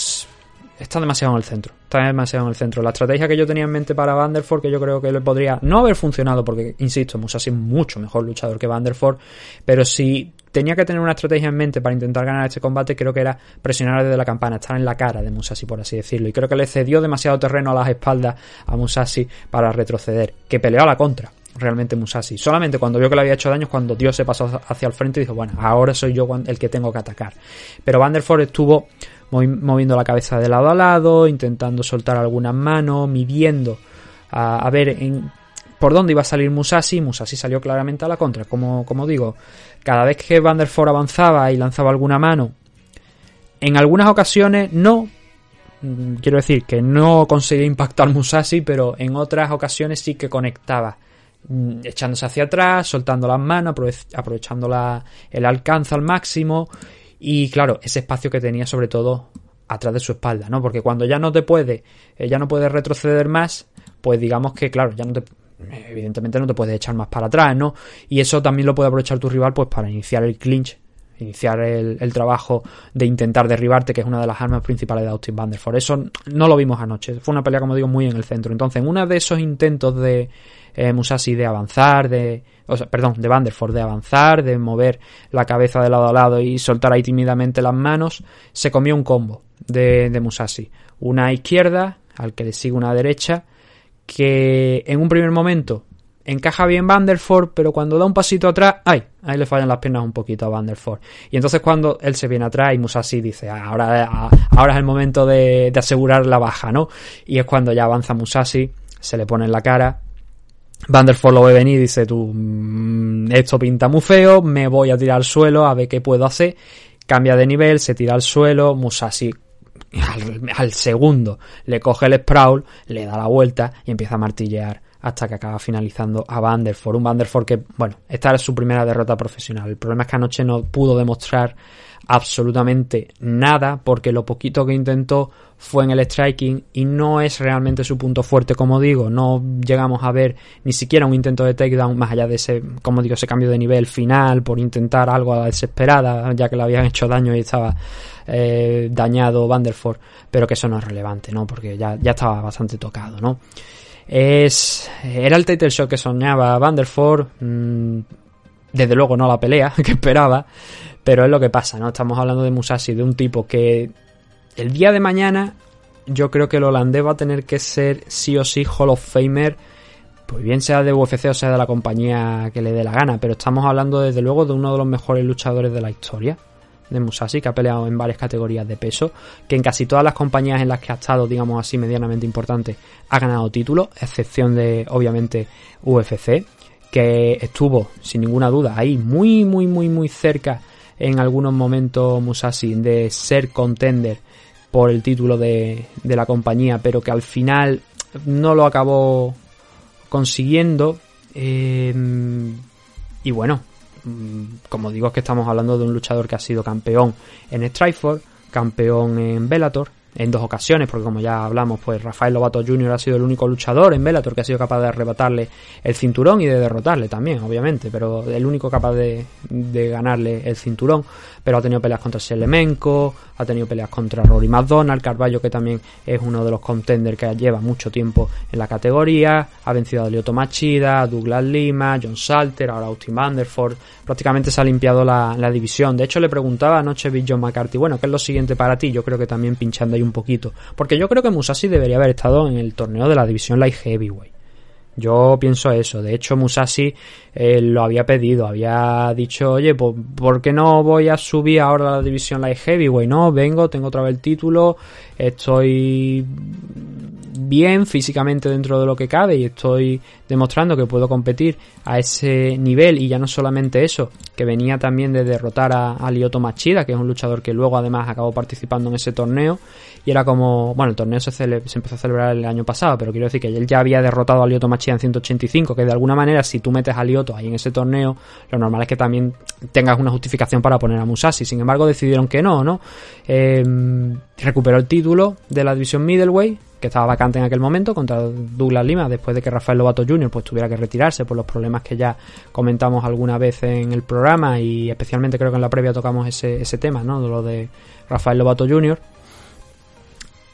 está demasiado en el centro. Está demasiado en el centro. La estrategia que yo tenía en mente para Vanderford, que yo creo que le podría no haber funcionado, porque, insisto, Musashi es mucho mejor luchador que Vanderford, pero si tenía que tener una estrategia en mente para intentar ganar este combate, creo que era presionar desde la campana, estar en la cara de Musashi, por así decirlo. Y creo que le cedió demasiado terreno a las espaldas a Musashi para retroceder, que peleó a la contra. Realmente Musashi. Solamente cuando vio que le había hecho daño cuando Dios se pasó hacia el frente y dijo, bueno, ahora soy yo el que tengo que atacar. Pero Vanderford estuvo movi- moviendo la cabeza de lado a lado, intentando soltar algunas manos, midiendo a, ver en, por dónde iba a salir Musashi. Musashi salió claramente a la contra. Como, como digo, cada vez que Vanderford avanzaba y lanzaba alguna mano, en algunas ocasiones no. mm, Quiero decir que no conseguía impactar Musashi, pero en otras ocasiones sí que conectaba. mm, Echándose hacia atrás, soltando las manos, aprove- aprovechando la- el alcance al máximo. Y claro, ese espacio que tenía sobre todo atrás de su espalda, ¿no? Porque cuando ya no te puede, eh, ya no puedes retroceder más, pues digamos que, claro, ya no te, evidentemente no te puedes echar más para atrás, ¿no? Y eso también lo puede aprovechar tu rival, pues para iniciar el clinch, iniciar el, trabajo de intentar derribarte, que es una de las armas principales de Austin Vanderford. Eso no lo vimos anoche, fue una pelea, como digo, muy en el centro. Entonces, en uno de esos intentos de eh, Musashi de avanzar, de, o sea, perdón, de Vanderford de avanzar, de mover la cabeza de lado a lado y soltar ahí tímidamente las manos, se comió un combo de, de Musashi. Una izquierda, al que le sigue una derecha, que en un primer momento encaja bien Vanderford, pero cuando da un pasito atrás, ¡ay! Ahí le fallan las piernas un poquito a Vanderford. Y entonces cuando él se viene atrás y Musashi dice, "Ah, ahora, ah, ahora es el momento de, de asegurar la baja, ¿no? Y es cuando ya avanza Musashi, se le pone en la cara. Vanderford lo ve venir y dice, tú, mm, esto pinta muy feo, me voy a tirar al suelo a ver qué puedo hacer. Cambia de nivel, se tira al suelo, Musashi al, segundo le coge el sprawl, le da la vuelta y empieza a martillear hasta que acaba finalizando a Vanderford. Un Vanderford que, bueno, esta era su primera derrota profesional. El problema es que anoche no pudo demostrar absolutamente nada porque lo poquito que intentó fue en el striking y no es realmente su punto fuerte, como digo. No llegamos a ver ni siquiera un intento de takedown más allá de ese, como digo, ese cambio de nivel final por intentar algo a la desesperada, ya que le habían hecho daño y estaba eh, dañado Vanderford, pero que eso no es relevante, ¿no? Porque ya, ya estaba bastante tocado, ¿no? Es, era el title shot que soñaba Vanderford, mmm, desde luego no la pelea que esperaba, pero es lo que pasa, ¿no? Estamos hablando de Musashi, de un tipo que el día de mañana yo creo que el holandés va a tener que ser sí o sí Hall of Famer, pues bien sea de UFC o sea de la compañía que le dé la gana, pero estamos hablando desde luego de uno de los mejores luchadores de la historia de Musashi, que ha peleado en varias categorías de peso, que en casi todas las compañías en las que ha estado, digamos así, medianamente importante, ha ganado títulos, excepción de, obviamente, UFC, que estuvo, sin ninguna duda, ahí muy, muy, muy, muy cerca en algunos momentos Musashi de ser contender por el título de, de la compañía, pero que al final no lo acabó consiguiendo. Eh, y bueno, mm, como digo, es que estamos hablando de un luchador que ha sido campeón en Strikeforce, campeón en Bellator, en dos ocasiones, porque como ya hablamos, pues Rafael Lobato Jr. ha sido el único luchador en Bellator que ha sido capaz de arrebatarle el cinturón y de derrotarle también, obviamente, pero el único capaz de, de ganarle el cinturón, pero ha tenido peleas contra Selemenko, ha tenido peleas contra Rory McDonald, Carballo que también es uno de los contenders que lleva mucho tiempo en la categoría, ha vencido a Lyoto Machida, a Douglas Lima, John Salter, ahora Austin Vanderford, prácticamente se ha limpiado la, la división. De hecho, le preguntaba anoche Big John McCarthy, bueno, ¿qué es lo siguiente para ti? Yo creo que también pinchando ahí un poquito, porque yo creo que Musashi debería haber estado en el torneo de la división Light Heavyweight. Yo pienso eso. De hecho, Musashi eh, lo había pedido. Había dicho, oye, pues, ¿por qué no voy a subir ahora a la división Light Heavyweight? No, vengo, tengo otra vez el título, estoy bien físicamente dentro de lo que cabe y estoy demostrando que puedo competir a ese nivel. Y ya no solamente eso, que venía también de derrotar a, a Lyoto Machida, que es un luchador que luego además acabó participando en ese torneo. Y era como, bueno, el torneo se, empezó a celebrar el año pasado, pero quiero decir que él ya había derrotado a Lyoto Machida en 185, que de alguna manera si tú metes a Lyoto ahí en ese torneo, lo normal es que también tengas una justificación para poner a Musashi, sin embargo decidieron que no, ¿no? Eh, recuperó el título de la división middleweight que estaba vacante en aquel momento contra Douglas Lima después de que Rafael Lobato Jr. pues tuviera que retirarse por los problemas que ya comentamos alguna vez en el programa y especialmente creo que en la previa tocamos ese, ese tema, ¿no? Lo de Rafael Lobato Jr.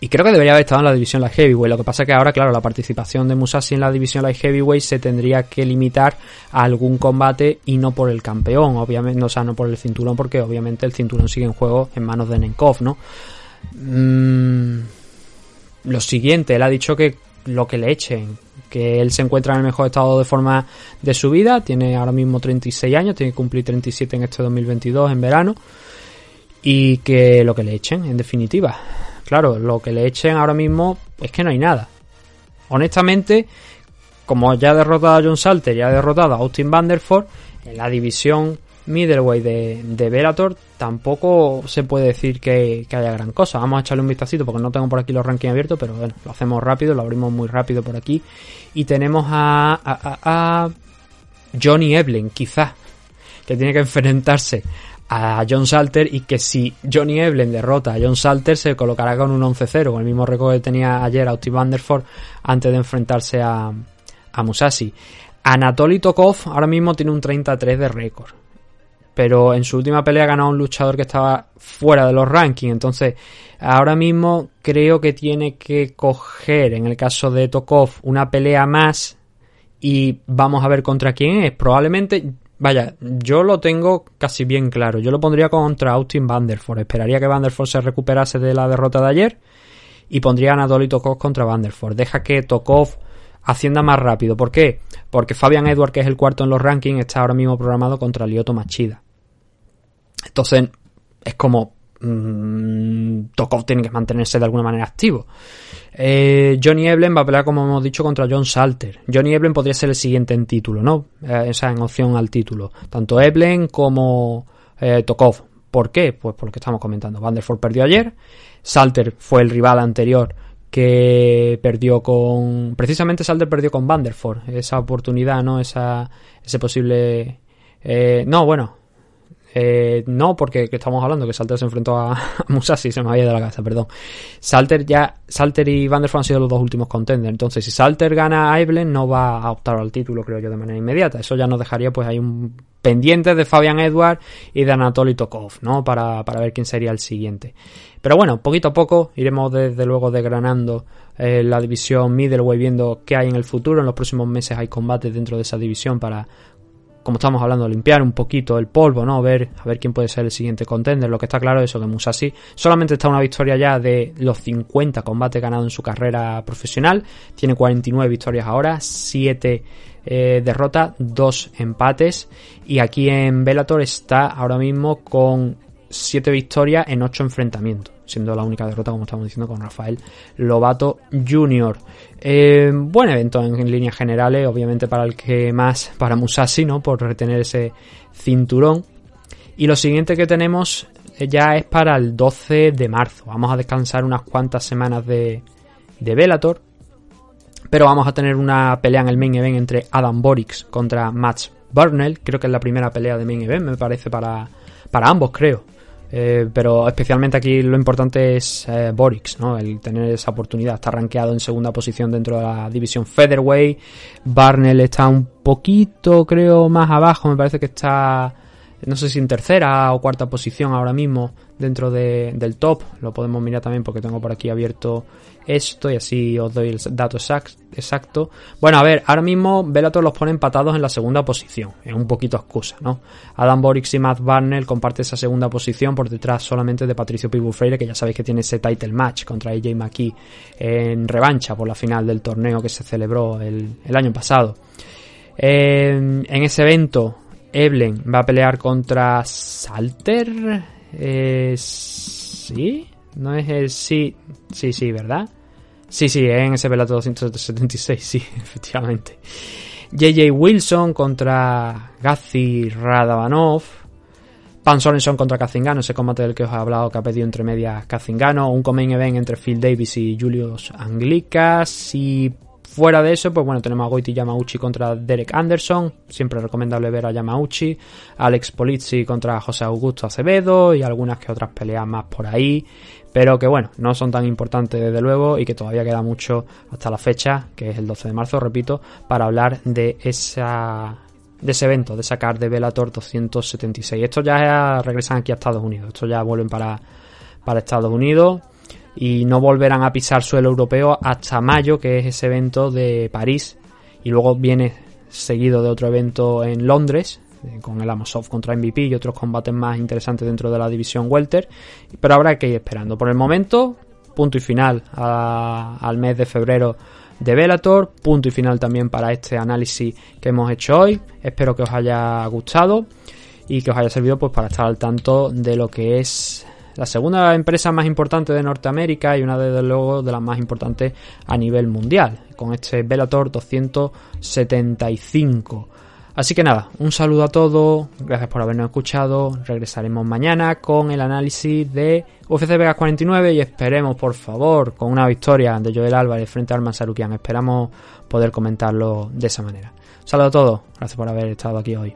y creo que debería haber estado en la división light heavyweight. Lo que pasa es que ahora, claro, la participación de Musashi en la división light heavyweight se tendría que limitar a algún combate y no por el campeón, obviamente, o sea, no por el cinturón, porque obviamente el cinturón sigue en juego en manos de Nenkov, ¿no? Mm, lo siguiente, él ha dicho que lo que le echen, que él se encuentra en el mejor estado de forma de su vida, tiene ahora mismo 36 años, tiene que cumplir 37 en este 2022 en verano y que lo que le echen, en definitiva. Claro, lo que le echen ahora mismo es que no hay nada. Honestamente, como ya ha derrotado a John Salter y ha derrotado a Austin Vanderford, en la división middleweight de, de Bellator tampoco se puede decir que, que haya gran cosa. Vamos a echarle un vistacito porque no tengo por aquí los rankings abiertos, pero bueno, lo hacemos rápido, lo abrimos muy rápido por aquí. Y tenemos a, a, a- a Johnny Evelyn, quizás, que tiene que enfrentarse a John Salter y que si Johnny Evelyn derrota a John Salter se colocará con un 11-0, con el mismo récord que tenía ayer Austin Vanderford antes de enfrentarse a, a Musashi. Anatoly Tokov ahora mismo tiene un 33 de récord. Pero en su última pelea ha ganado un luchador que estaba fuera de los rankings. Entonces, ahora mismo creo que tiene que coger, en el caso de Tokov, una pelea más. Y vamos a ver contra quién es. Probablemente, vaya, yo lo tengo casi bien claro. Yo lo pondría contra Austin Vanderford. Esperaría que Vanderford se recuperase de la derrota de ayer. Y pondría a Anatoly Tokov contra Vanderford. Deja que Tokov hacienda más rápido. ¿Por qué? Porque Fabian Edward, que es el cuarto en los rankings, está ahora mismo programado contra Lyoto Machida. Entonces, es como. mmm, Tokov tiene que mantenerse de alguna manera activo. Eh, Johnny Eblen va a pelear, como hemos dicho, contra John Salter. Johnny Eblen podría ser el siguiente en título, ¿no? Eh, o sea, en opción al título. Tanto Eblen como eh, Tokov. ¿Por qué? Pues por lo que estamos comentando. Vanderford perdió ayer. Salter fue el rival anterior que perdió con. Precisamente Salter perdió con Vanderford. Esa oportunidad, ¿no? Esa, ese posible. eh, no, bueno. Eh, no, porque que estamos hablando que Salter se enfrentó a, a Musashi, se me había ido la casa, perdón. Salter ya, Salter y Vanderford han sido los dos últimos contenders. Entonces, si Salter gana a Evelyn, no va a optar al título, creo yo, de manera inmediata. Eso ya nos dejaría, pues, ahí un pendiente de Fabian Edward y de Anatoly Tokov, ¿no? Para, para ver quién sería el siguiente. Pero bueno, poquito a poco iremos desde luego desgranando eh, la división middleweight, viendo qué hay en el futuro. En los próximos meses hay combates dentro de esa división para como estamos hablando, limpiar un poquito el polvo, ¿no? Ver, a ver quién puede ser el siguiente contender. Lo que está claro es eso, que Musashi solamente está una victoria ya de los 50 combates ganados en su carrera profesional. Tiene 49 victorias ahora, 7 eh, derrotas, 2 empates. Y aquí en Bellator está ahora mismo con 7 victorias en 8 enfrentamientos, siendo la única derrota, como estamos diciendo, con Rafael Lobato Jr. Eh, buen evento en, líneas generales, obviamente para el que más, para Musashi, ¿no? Por retener ese cinturón. Y lo siguiente que tenemos eh, ya es para el 12 de marzo. Vamos a descansar unas cuantas semanas de, de Bellator. Pero vamos a tener una pelea en el main event entre Adam Borix contra Max Burnell. Creo que es la primera pelea de main event, me parece, para, para ambos, creo. Eh, pero especialmente aquí lo importante es eh, Borix, ¿no? El tener esa oportunidad. Está rankeado en segunda posición dentro de la división Featherweight. Barnell está un poquito, creo, más abajo. Me parece que está, no sé si en tercera o cuarta posición ahora mismo dentro de- del top. Lo podemos mirar también porque tengo por aquí abierto esto y así os doy el dato exact- exacto. Bueno, a ver, ahora mismo Bellator los pone empatados en la segunda posición. Es un poquito excusa, ¿no? Adam Borix y Matt Barnell comparten esa segunda posición por detrás solamente de Patricio Pitbull Freire, que ya sabéis que tiene ese title match contra AJ McKee en revancha por la final del torneo que se celebró el, año pasado. En, en ese evento, Eblen va a pelear contra Salter. Eh, sí, no es el sí, sí, sí, ¿verdad? Sí, sí, en ese Bellator 276, sí, efectivamente. JJ Wilson contra Gazi Radavanov. Pan Sorenson contra Kazingano, ese combate del que os he hablado que ha pedido entre medias Kazingano. Un main event entre Phil Davis y Julius Anglicas. Y fuera de eso, pues bueno, tenemos a Goiti Yamauchi contra Derek Anderson. Siempre recomendable ver a Yamauchi. Alex Polizzi contra José Augusto Acevedo. Y algunas que otras peleas más por ahí. Pero que bueno, no son tan importantes desde luego. Y que todavía queda mucho hasta la fecha, que es el 12 de marzo, repito, para hablar de esa de ese evento, de sacar de Bellator 276. Estos ya regresan aquí a Estados Unidos. Estos ya vuelven para, para Estados Unidos. y no volverán a pisar suelo europeo hasta mayo, que es ese evento de París. Y luego viene seguido de otro evento en Londres, eh, con el Amosov contra MVP y otros combates más interesantes dentro de la división Welter. Pero habrá que ir esperando. Por el momento, punto y final al mes de febrero de Velator, punto y final también para este análisis que hemos hecho hoy. Espero que os haya gustado y que os haya servido pues para estar al tanto de lo que es la segunda empresa más importante de Norteamérica y una desde luego de las más importantes a nivel mundial, con este Bellator 275. Así que nada, un saludo a todos, gracias por habernos escuchado, regresaremos mañana con el análisis de UFC Vegas 49 y esperemos por favor con una victoria de Joel Álvarez frente a Arman esperamos poder comentarlo de esa manera. Un saludo a todos, gracias por haber estado aquí hoy.